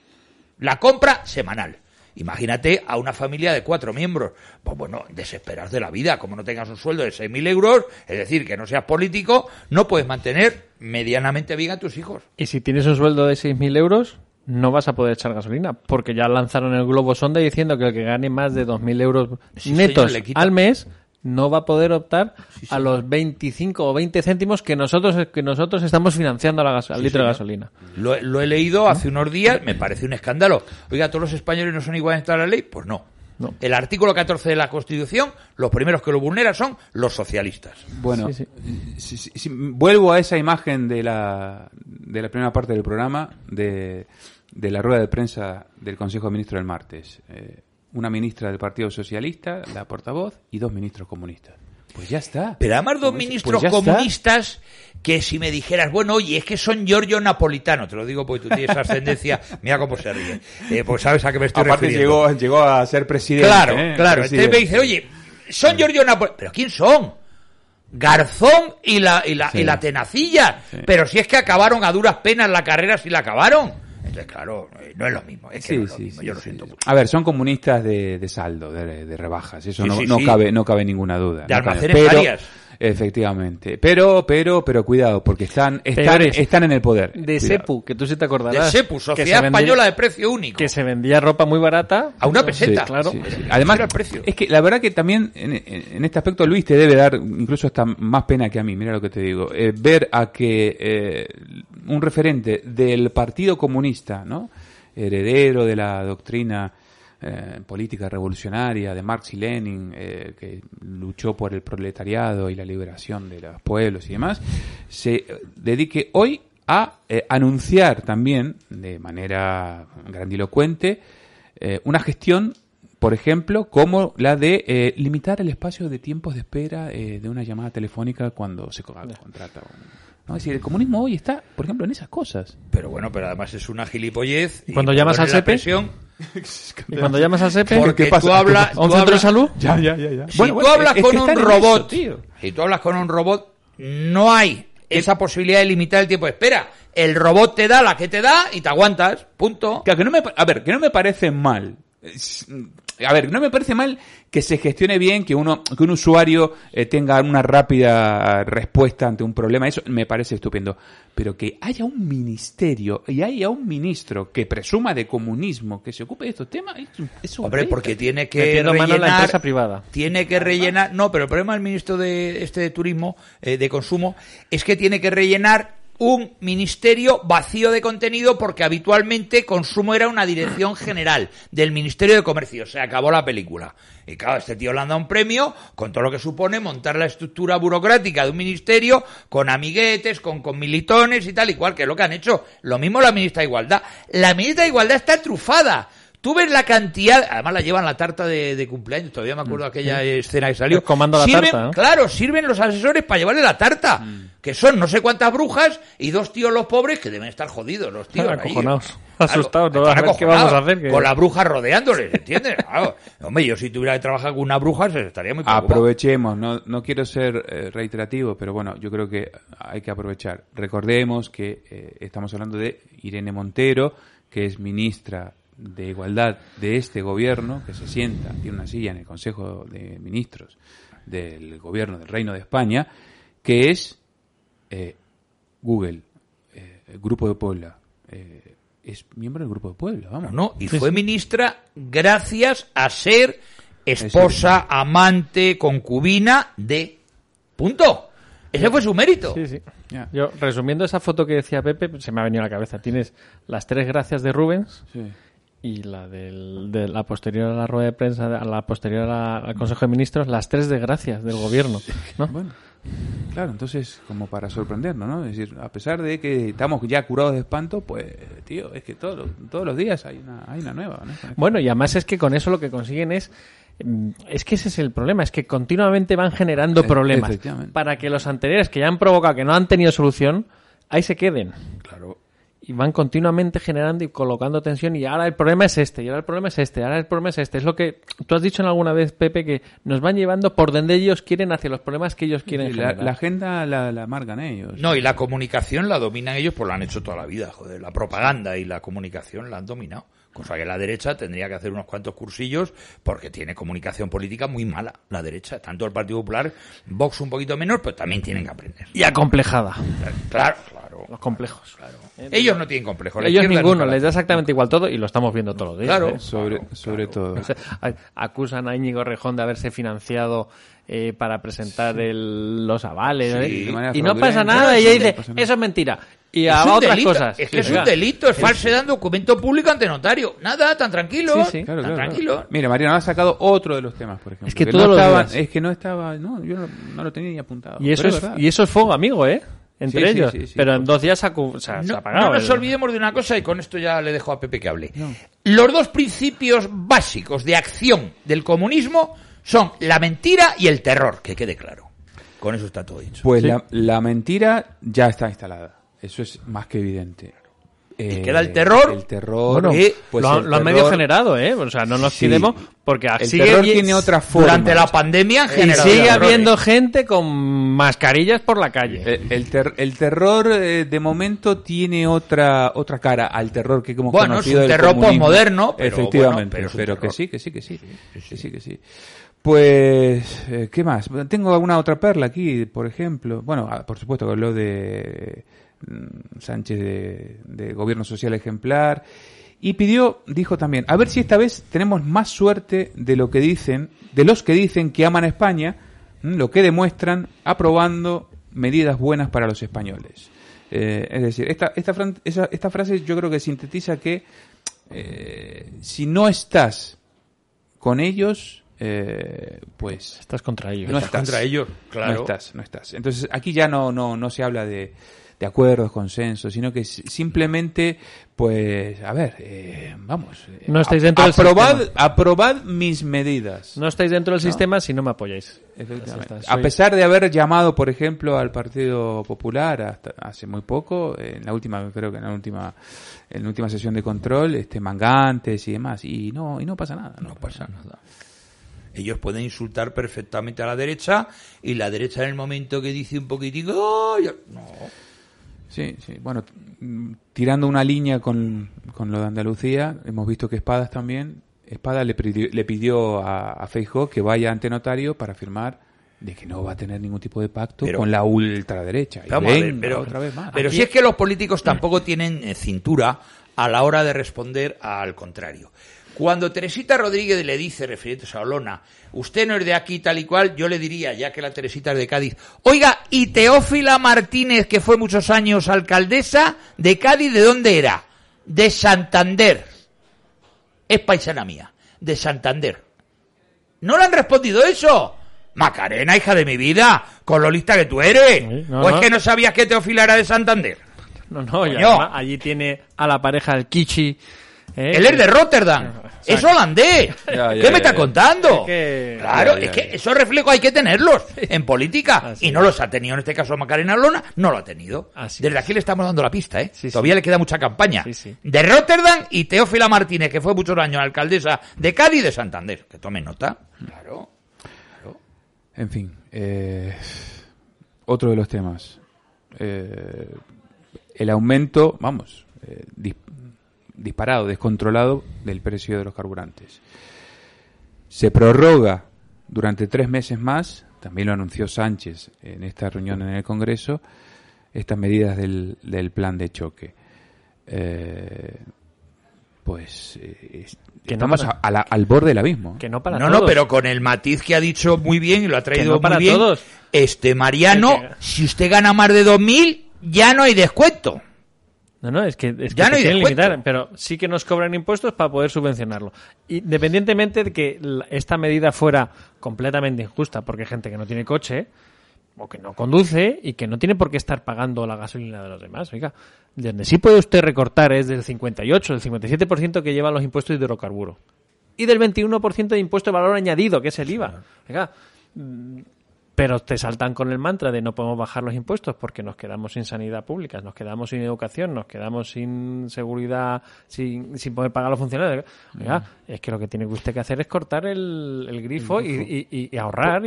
La compra semanal. Imagínate a una familia de cuatro miembros. Pues bueno, desesperados de la vida. Como no tengas un sueldo de 6.000 euros, es decir, que no seas político, no puedes mantener medianamente bien a tus hijos. Y si tienes un sueldo de 6.000 euros, no vas a poder echar gasolina, porque ya lanzaron el globo sonda diciendo que el que gane más de 2.000 euros Sí, netos señor, al mes no va a poder optar a los 25 o 20 céntimos que nosotros que nosotros estamos financiando a la gas- al litro de gasolina. Lo, he- lo he leído hace unos días, me parece un escándalo. Oiga, ¿todos los españoles no son iguales a la ley? Pues no. No. El artículo 14 de la Constitución, los primeros que lo vulneran son los socialistas. Bueno, Sí, si- si- si- vuelvo a esa imagen de la, de la primera parte del programa, de, de la rueda de prensa del Consejo de Ministros del martes. Eh, una ministra del Partido Socialista, la portavoz, y dos ministros comunistas. Pues ya está. Pero además dos Pues- ministros pues está. comunistas que si me dijeras, bueno, oye, es que son Giorgio Napolitano, te lo digo porque tú tienes ascendencia, mira cómo se ríe, eh, pues sabes a qué me estoy Aparte refiriendo. llegó, llegó a ser presidente. Claro, ¿eh? claro. Presidente. Entonces me dice, oye, son Giorgio Napolitano. ¿Pero quién son? Garzón y la, y la, Sí. y la tenacilla. Sí. Pero si es que acabaron a duras penas la carrera, si la acabaron. Entonces claro, eh, no es lo mismo. Es que Sí, no es lo sí, mismo, sí, yo lo sí. siento mucho. A ver, son comunistas de, de saldo, de, de rebajas. Eso Sí, no, sí, no sí. cabe, no cabe ninguna duda. De cabe. almacenes Pero- varias. Efectivamente. Pero, pero, pero cuidado, porque están, están, Peores. están en el poder. De Cuidado. Sepu, que tú sí te De acordarás. Sepu, que se Sociedad vendía- Española de Precio Único. Que se vendía ropa muy barata. A una peseta. Sí, claro. sí, sí. Además, es que la verdad que también en este aspecto Luis te debe dar incluso hasta más pena que a mí, mira lo que te digo, Eh, ver a que eh, un referente del Partido Comunista, ¿no? heredero de la doctrina eh, política revolucionaria de Marx y Lenin, eh, que luchó por el proletariado y la liberación de los pueblos y demás, se dedique hoy a eh, anunciar también de manera grandilocuente eh, una gestión, por ejemplo, como la de limitar el espacio de tiempos de espera de una llamada telefónica cuando se co- contrata. un- ¿no? Es decir, el comunismo hoy está, por ejemplo, en esas cosas. Pero bueno, pero además es una gilipollez. ¿Y cuando llamas al presión, Y cuando llamas al SEPE, Porque tú hablas... ¿a un tú centro de salud? Ya, ya, ya, ya. Si tú hablas con un robot, eso, tío. si tú hablas con un robot, no hay esa posibilidad de limitar el tiempo de espera. El robot te da la que te da y te aguantas. Punto. Claro, que no me, a ver, que no me parece mal. A ver, no me parece mal que se gestione bien, que uno, que un usuario eh, tenga una rápida respuesta ante un problema. Eso me parece estupendo. Pero que haya un ministerio y haya un ministro que presuma de comunismo, que se ocupe de estos temas, es, un- es un Hombre, porque tiene que en la rellenar, empresa privada. tiene que rellenar, no, pero el problema del ministro de este de turismo, eh, de consumo, es que tiene que rellenar un ministerio vacío de contenido porque habitualmente consumo era una dirección general del Ministerio de Comercio. Se acabó la película. Y claro, este tío le han dado un premio con todo lo que supone montar la estructura burocrática de un ministerio con amiguetes, con, militones y tal y cual, que es lo que han hecho. Lo mismo la ministra de Igualdad. La ministra de Igualdad está trufada. Tú ves la cantidad, además la llevan la tarta de, de cumpleaños, todavía me acuerdo de aquella escena que salió. El comando la Sirven- tarta, ¿no? Claro, sirven los asesores para llevarle la tarta, que son no sé cuántas brujas y dos tíos los pobres que deben estar jodidos, los tíos. Acojonados, asustados, no a ver qué vamos a hacer, que- Con la bruja rodeándoles, ¿entiendes? Claro. Hombre, yo si tuviera que trabajar con una bruja se estaría muy preocupado. Aprovechemos, no, no quiero ser eh, reiterativo, pero bueno, yo creo que hay que aprovechar. Recordemos que eh, estamos hablando de Irene Montero, que es ministra de Igualdad de este gobierno, que se sienta, tiene una silla en el Consejo de Ministros del gobierno del Reino de España, que es eh, Google, eh, el Grupo de Puebla. eh, es miembro del Grupo de Puebla, vamos. No, no, y fue ministra gracias a ser esposa, amante, concubina de... Punto. Ese fue su mérito. Sí, sí. Yo, resumiendo esa foto que decía Pepe, se me ha venido a la cabeza. Tienes las tres gracias de Rubens Sí. Y la del, de la posterior a la rueda de prensa, a la posterior a la- al Consejo de Ministros, las tres desgracias del gobierno. ¿no? Bueno, claro, entonces, como para sorprendernos, ¿no? Es decir, a pesar de que estamos ya curados de espanto, pues, tío, es que todos los, todos los días hay una, hay una nueva, ¿no? Bueno, y además es que con eso lo que consiguen es. mm, Es que ese es el problema, es que continuamente van generando E- problemas para que los anteriores que ya han provocado, que no han tenido solución, ahí se queden. Claro. Y van continuamente generando y colocando tensión y ahora el problema es este, y ahora el problema es este, ahora el problema es este. Es lo que tú has dicho en alguna vez, Pepe, que nos van llevando por donde ellos quieren hacia los problemas que ellos quieren Sí, la, generar. la agenda la, la marcan ellos. No, y la comunicación la dominan ellos, pues la han hecho toda la vida, joder. La propaganda y la comunicación la han dominado. Cosa que la derecha tendría que hacer unos cuantos cursillos porque tiene comunicación política muy mala, la derecha. Tanto el Partido Popular, Vox un poquito menos, pero también tienen que aprender. Y acomplejada, Claro, claro. los complejos. Ellos no tienen complejos. la Ellos ninguno, les da exactamente igual todo y lo estamos viendo todos los días. Claro. ¿eh? Sobre, sobre todo. O sea, a- acusan a Íñigo Rejón de haberse financiado eh, para presentar el- los avales Sí, ¿eh? y no pasa nada y ella dice eso es mentira y a otras delito, cosas Es que es un delito, es falsedad en documento público ante notario. Nada, tan tranquilo. Sí, sí. Claro, tan claro, tranquilo. claro. Mira, Mariano ha sacado otro de los temas, por ejemplo. Es que no estaba, es que no estaba, no, yo no, no lo tenía ni apuntado. y eso Pero es verdad. y eso es fuego amigo eh entre Sí, ellos sí, sí, pero en dos días se ha, cu- se ha- se ha No, apagado no nos el- olvidemos de una cosa y con esto ya le dejo a Pepe que hable. Los dos principios básicos de acción del comunismo son la mentira y el terror, que quede claro. Con eso está todo dicho. Pues Sí. la, la mentira ya está instalada. Eso es más que evidente. Y queda el terror. El terror. Bueno, y, pues lo, el lo han medio generado, ¿eh? O sea, no nos Sí. quedemos porque El sigue terror tiene otra forma. Durante la pandemia generado sigue habiendo ¿eh? gente con mascarillas por la calle. El, el ter- el terror eh, de momento tiene otra otra cara al terror que hemos Bueno, es conocido un del terror posmoderno, pero efectivamente bueno, pero pero, es un que terror. sí que sí que sí que sí que sí pues eh, qué más tengo alguna otra perla aquí por ejemplo bueno ah, por supuesto que habló de Sánchez de, de gobierno social ejemplar y pidió dijo también a ver si esta vez tenemos más suerte de lo que dicen de los que dicen que aman a España mm, lo que demuestran aprobando medidas buenas para los españoles. Eh, es decir, esta, esta, fran- esa- esta frase yo creo que sintetiza que eh, si no estás con ellos, eh, pues Estás contra ellos. no Estás estás. contra ellos, claro. No estás, no estás. Entonces aquí ya no, no, no se habla de, de acuerdos, consensos, sino que simplemente, pues, a ver, eh, vamos. eh, No estáis a- dentro del aprobad, sistema. aprobad mis medidas. No estáis dentro del sistema si no me apoyáis. Efectivamente. A pesar de haber llamado, por ejemplo, al Partido Popular hasta hace muy poco, en la última, creo que en la última, en la última sesión de control, este, mangantes y demás, y no, y no pasa nada. No pasa nada. Ellos pueden insultar perfectamente a la derecha y la derecha en el momento que dice un poquitico, "Oh, ya-". no, Sí, sí. Bueno, tirando una línea con, con lo de Andalucía, hemos visto que Espadas también, Espada le pidió, le pidió a, a Feijóo que vaya ante notario para firmar de que no va a tener ningún tipo de pacto Pero- con la ultraderecha. Y Vamos a ver, pero, otra vez más. pero si es que los políticos tampoco tienen eh, cintura a la hora de responder al contrario. Cuando Teresita Rodríguez le dice, refiriéndose a Olona, usted no es de aquí tal y cual, yo le diría, ya que la Teresita es de Cádiz, oiga, y Teófila Martínez, que fue muchos años alcaldesa de Cádiz, ¿de dónde era? De Santander. Es paisana mía, de Santander. ¿No le han respondido eso? Macarena, hija de mi vida, con lo lista que tú eres. Sí, no, ¿O es que no sabías que Teófila era de Santander? No, no, y Coño. además allí tiene a la pareja el Kichi. ¿Eh? Él es de Rotterdam. Es holandés. Ya, ya, ¿Qué me ya, está ya. contando? Es que- Claro, Ya, ya, es que esos reflejos hay que tenerlos en política. Así y no los ha tenido en este caso Macarena Lona, no lo ha tenido. Así Desde es. aquí le estamos dando la pista, ¿eh? Sí, sí. Todavía le queda mucha campaña. Sí, sí. De Rotterdam y Teófila Martínez, que fue muchos años alcaldesa de Cádiz y de Santander. Que tomen nota. Claro. En fin, eh, otro de los temas. Eh, el aumento, vamos, eh, disparado, descontrolado del precio de los carburantes. Se prorroga durante tres meses más, también lo anunció Sánchez en esta reunión en el Congreso, estas medidas del, del plan de choque. Eh, pues eh, es- Que no estamos para- a- a la- al borde del abismo. Que no para no, todos. no, pero con el matiz que ha dicho muy bien y lo ha traído no para muy bien. todos. Este Mariano, que- si usted gana más de 2.000, ya no hay descuento. No, no, es que, es que Ya no quieren limitar, pero sí que nos cobran impuestos para poder subvencionarlo. Independientemente de que esta medida fuera completamente injusta, porque hay gente que no tiene coche o que no conduce y que no tiene por qué estar pagando la gasolina de los demás. Oiga, de donde sí puede usted recortar es del 58, del 57% que llevan los impuestos de hidrocarburo y del 21% de impuesto de valor añadido, que es el IVA. Oiga, pero te saltan con el mantra de no podemos bajar los impuestos porque nos quedamos sin sanidad pública, nos quedamos sin educación, nos quedamos sin seguridad, sin, sin poder pagar a los funcionarios. Oiga, es que lo que tiene usted que hacer es cortar el, el grifo, y- Y, y ahorrar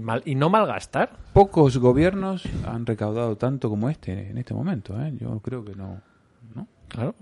mal- y no malgastar. Pocos gobiernos han recaudado tanto como este en este momento. ¿eh? Yo creo que no. Claro,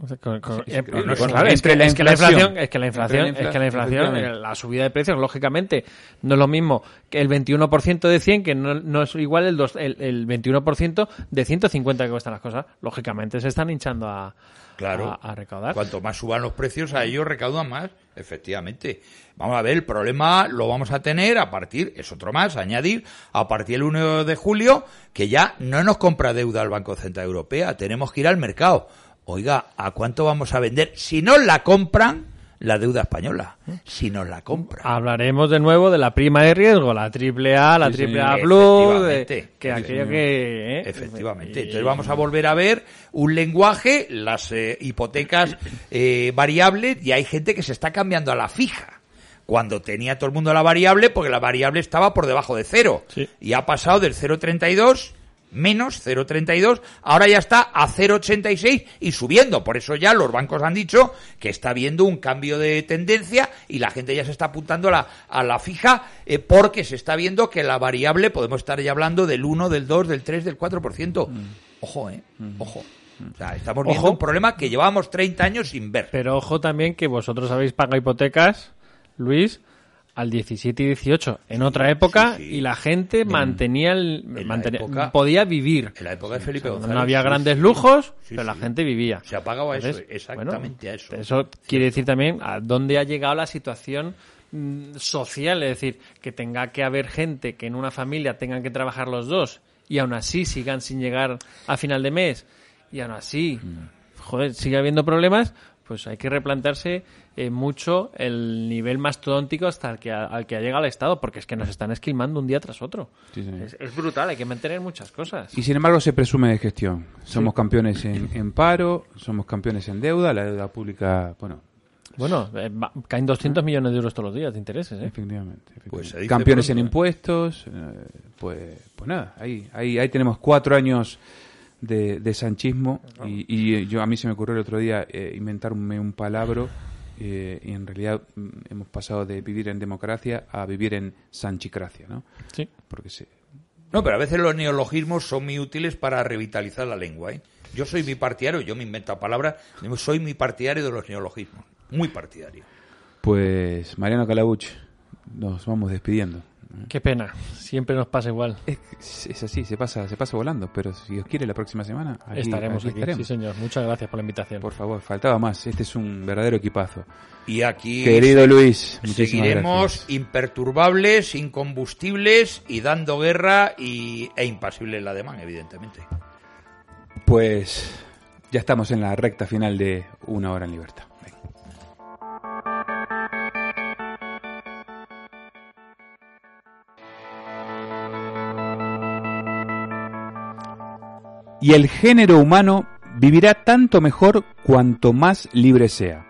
Es que, la inflación- es que la inflación, es que la inflación, la subida de precios, lógicamente, no es lo mismo que el 21% de 100, que no, no es igual el, dos, el, el 21% de 150 que cuestan las cosas. Lógicamente se están hinchando a, Claro. a, a recaudar. Cuanto más suban los precios, a ellos recaudan más, efectivamente. Vamos a ver, el problema lo vamos a tener a partir, es otro más, añadir, a partir del 1 de julio, que ya no nos compra deuda el Banco Central Europeo, tenemos que ir al mercado. Oiga, ¿a cuánto vamos a vender? Si nos la compran, la deuda española. Si nos la compran. Hablaremos de nuevo de la prima de riesgo, la triple A, la triple. A Plus, de- Efectivamente. que aquello que... ¿eh? Efectivamente. Entonces vamos a volver a ver un lenguaje, las eh, hipotecas eh, variables, y hay gente que se está cambiando a la fija. Cuando tenía todo el mundo la variable, porque la variable estaba por debajo de cero. Sí. Y ha pasado del 0,32 menos 0,32, ahora ya está a 0,86 y subiendo. Por eso ya los bancos han dicho que está habiendo un cambio de tendencia y la gente ya se está apuntando a la, a la fija eh, porque se está viendo que la variable podemos estar ya hablando del 1, del 2, del 3, del 4%. Mm. Ojo, eh, mm. ojo. O sea, estamos viendo un problema que llevábamos 30 años sin ver. Pero ojo también que vosotros habéis pagado hipotecas, Luis, al 17 y 18 en otra época y la gente mantenía el podía vivir. en la época de Felipe González no había grandes lujos pero la gente vivía. Se ha pagado a eso exactamente a eso. eso quiere decir también a dónde ha llegado la situación mm, social es decir que tenga que haber gente que en una familia tengan que trabajar los dos y aún así sigan sin llegar a final de mes y aún así mm. joder sigue habiendo problemas pues hay que replantearse eh, mucho el nivel mastodóntico hasta el que al que ha llegado el Estado, porque es que nos están esquilmando un día tras otro. es, brutal, hay que mantener muchas cosas. Y sin embargo se presume de gestión. Somos campeones en, paro, somos campeones en deuda, la deuda pública, bueno, bueno, eh, caen 200 millones de euros todos los días de intereses, ¿eh? Efectivamente. Pues campeones en impuestos, pues, pues nada, ahí, ahí, ahí tenemos cuatro años de, sanchismo y, yo a mí se me ocurrió el otro día eh, inventarme un palabra eh, y en realidad mm, hemos pasado de vivir en democracia a vivir en sanchicracia, ¿no? Sí. Porque sí. No, pero a veces los neologismos son muy útiles para revitalizar la lengua, ¿eh? Yo soy mi partidario, yo me invento palabras, soy mi partidario de los neologismos, muy partidario. Pues Mariano Calabuch, nos vamos despidiendo. Qué pena, siempre nos pasa igual. Es, así, se pasa, se pasa volando, pero si os quiere la próxima semana, estaremos aquí. Sí, señor. Muchas gracias por la invitación. Por favor, faltaba más. Este es un verdadero equipazo. Y aquí, querido Luis, seguiremos imperturbables, incombustibles y dando guerra y, e impasible el ademán, evidentemente. Pues ya estamos en la recta final de Una Hora en Libertad. Y el género humano vivirá tanto mejor cuanto más libre sea.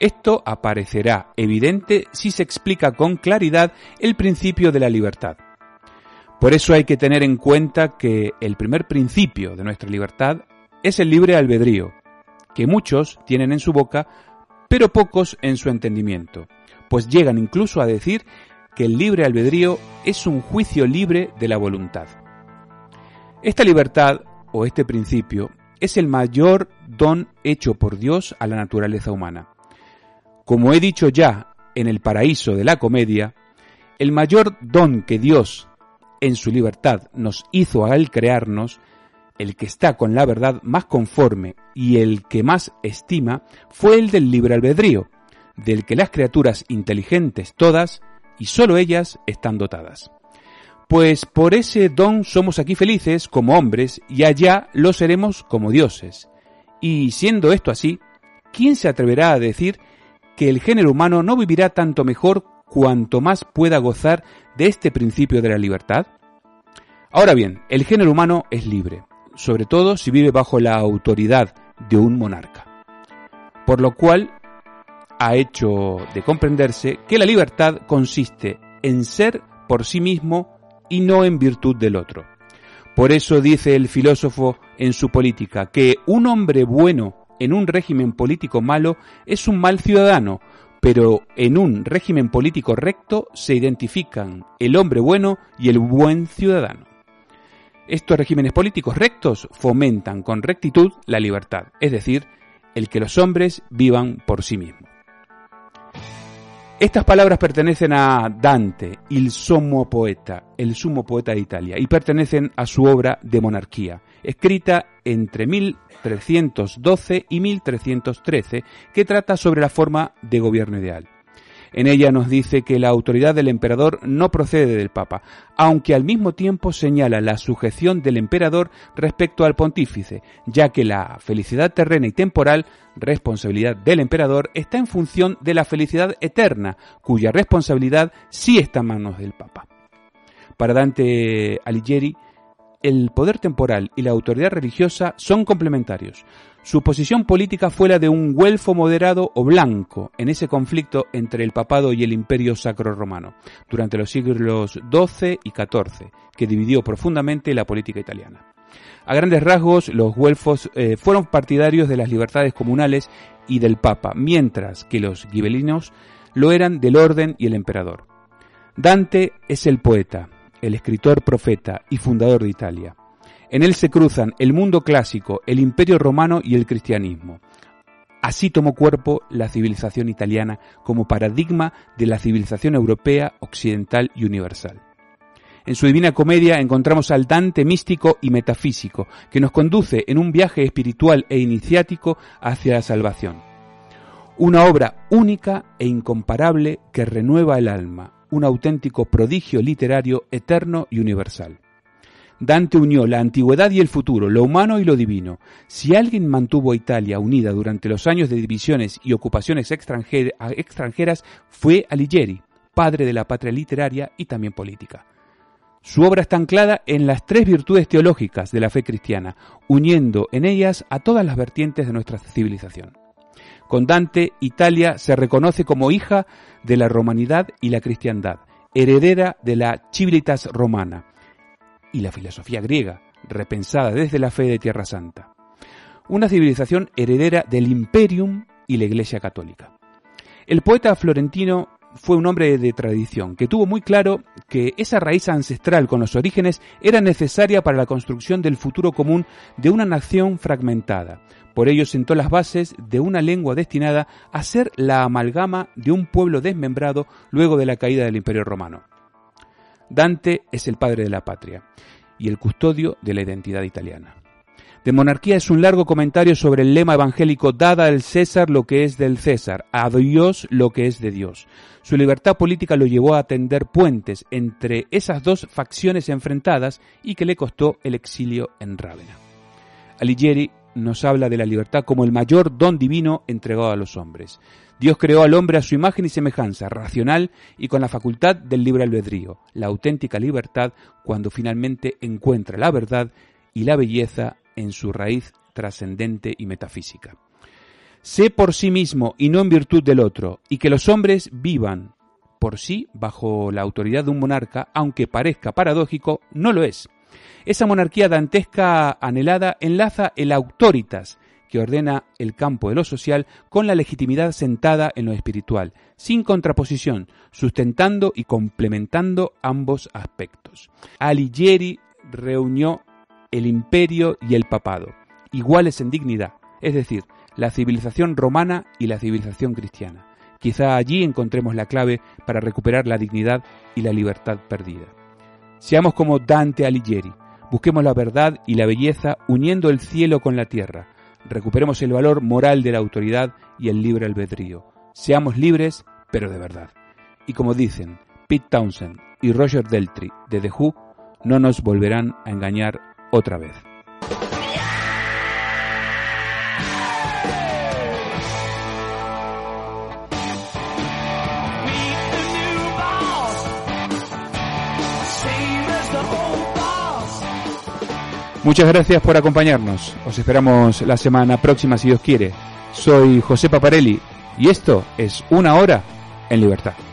Esto aparecerá evidente si se explica con claridad el principio de la libertad. Por eso hay que tener en cuenta que el primer principio de nuestra libertad es el libre albedrío, que muchos tienen en su boca, pero pocos en su entendimiento, pues llegan incluso a decir que el libre albedrío es un juicio libre de la voluntad. Esta libertad, o este principio, es el mayor don hecho por Dios a la naturaleza humana. Como he dicho ya en el paraíso de la comedia, el mayor don que Dios en su libertad nos hizo al crearnos, el que está con la verdad más conforme y el que más estima, fue el del libre albedrío, del que las criaturas inteligentes todas, y sólo ellas, están dotadas. Pues por ese don somos aquí felices como hombres y allá lo seremos como dioses. Y siendo esto así, ¿quién se atreverá a decir que el género humano no vivirá tanto mejor cuanto más pueda gozar de este principio de la libertad? Ahora bien, el género humano es libre, sobre todo si vive bajo la autoridad de un monarca. Por lo cual ha hecho de comprenderse que la libertad consiste en ser por sí mismo y no en virtud del otro. Por eso dice el filósofo en su política que un hombre bueno en un régimen político malo es un mal ciudadano, pero en un régimen político recto se identifican el hombre bueno y el buen ciudadano. Estos regímenes políticos rectos fomentan con rectitud la libertad, es decir, el que los hombres vivan por sí mismos. Estas palabras pertenecen a Dante, el sumo poeta, el sumo poeta de Italia, y pertenecen a su obra de monarquía, escrita entre 1312 y 1313, que trata sobre la forma de gobierno ideal. En ella nos dice que la autoridad del emperador no procede del Papa, aunque al mismo tiempo señala la sujeción del emperador respecto al pontífice, ya que la felicidad terrena y temporal, responsabilidad del emperador, está en función de la felicidad eterna, cuya responsabilidad sí está en manos del Papa. Para Dante Alighieri, el poder temporal y la autoridad religiosa son complementarios. Su posición política fue la de un güelfo moderado o blanco en ese conflicto entre el papado y el imperio sacro romano durante los siglos XII y XIV, que dividió profundamente la política italiana. A grandes rasgos, los güelfos eh, fueron partidarios de las libertades comunales y del Papa, mientras que los gibelinos lo eran del orden y el emperador. Dante es el poeta, el escritor profeta y fundador de Italia. En él se cruzan el mundo clásico, el imperio romano y el cristianismo. Así tomó cuerpo la civilización italiana como paradigma de la civilización europea, occidental y universal. En su Divina Comedia encontramos al Dante místico y metafísico, que nos conduce en un viaje espiritual e iniciático hacia la salvación. Una obra única e incomparable que renueva el alma, un auténtico prodigio literario eterno y universal. Dante unió la antigüedad y el futuro, lo humano y lo divino. Si alguien mantuvo a Italia unida durante los años de divisiones y ocupaciones extranjeras, fue Alighieri, padre de la patria literaria y también política. Su obra está anclada en las tres virtudes teológicas de la fe cristiana, uniendo en ellas a todas las vertientes de nuestra civilización. Con Dante, Italia se reconoce como hija de la romanidad y la cristiandad, heredera de la civilitas romana y la filosofía griega, repensada desde la fe de Tierra Santa. Una civilización heredera del imperium y la Iglesia católica. El poeta florentino fue un hombre de tradición, que tuvo muy claro que esa raíz ancestral con los orígenes era necesaria para la construcción del futuro común de una nación fragmentada. Por ello sentó las bases de una lengua destinada a ser la amalgama de un pueblo desmembrado luego de la caída del Imperio Romano. Dante es el padre de la patria y el custodio de la identidad italiana. De monarquía es un largo comentario sobre el lema evangélico dada al César lo que es del César, a Dios lo que es de Dios. Su libertad política lo llevó a tender puentes entre esas dos facciones enfrentadas y que le costó el exilio en Rávena. Alighieri nos habla de la libertad como el mayor don divino entregado a los hombres. Dios creó al hombre a su imagen y semejanza, racional y con la facultad del libre albedrío, la auténtica libertad cuando finalmente encuentra la verdad y la belleza en su raíz trascendente y metafísica. Sé por sí mismo y no en virtud del otro, y que los hombres vivan por sí bajo la autoridad de un monarca, aunque parezca paradójico, no lo es. Esa monarquía dantesca anhelada enlaza el autoritas, que ordena el campo de lo social con la legitimidad sentada en lo espiritual, sin contraposición, sustentando y complementando ambos aspectos. Alighieri reunió el imperio y el papado, iguales en dignidad, es decir, la civilización romana y la civilización cristiana. Quizá allí encontremos la clave para recuperar la dignidad y la libertad perdida. Seamos como Dante Alighieri, busquemos la verdad y la belleza uniendo el cielo con la tierra, recuperemos el valor moral de la autoridad y el libre albedrío. Seamos libres, pero de verdad. Y como dicen Pete Townsend y Roger Deltry de The Who, no nos volverán a engañar otra vez. Muchas gracias por acompañarnos. Os esperamos la semana próxima si Dios quiere. Soy José Paparelli y esto es Una Hora en Libertad.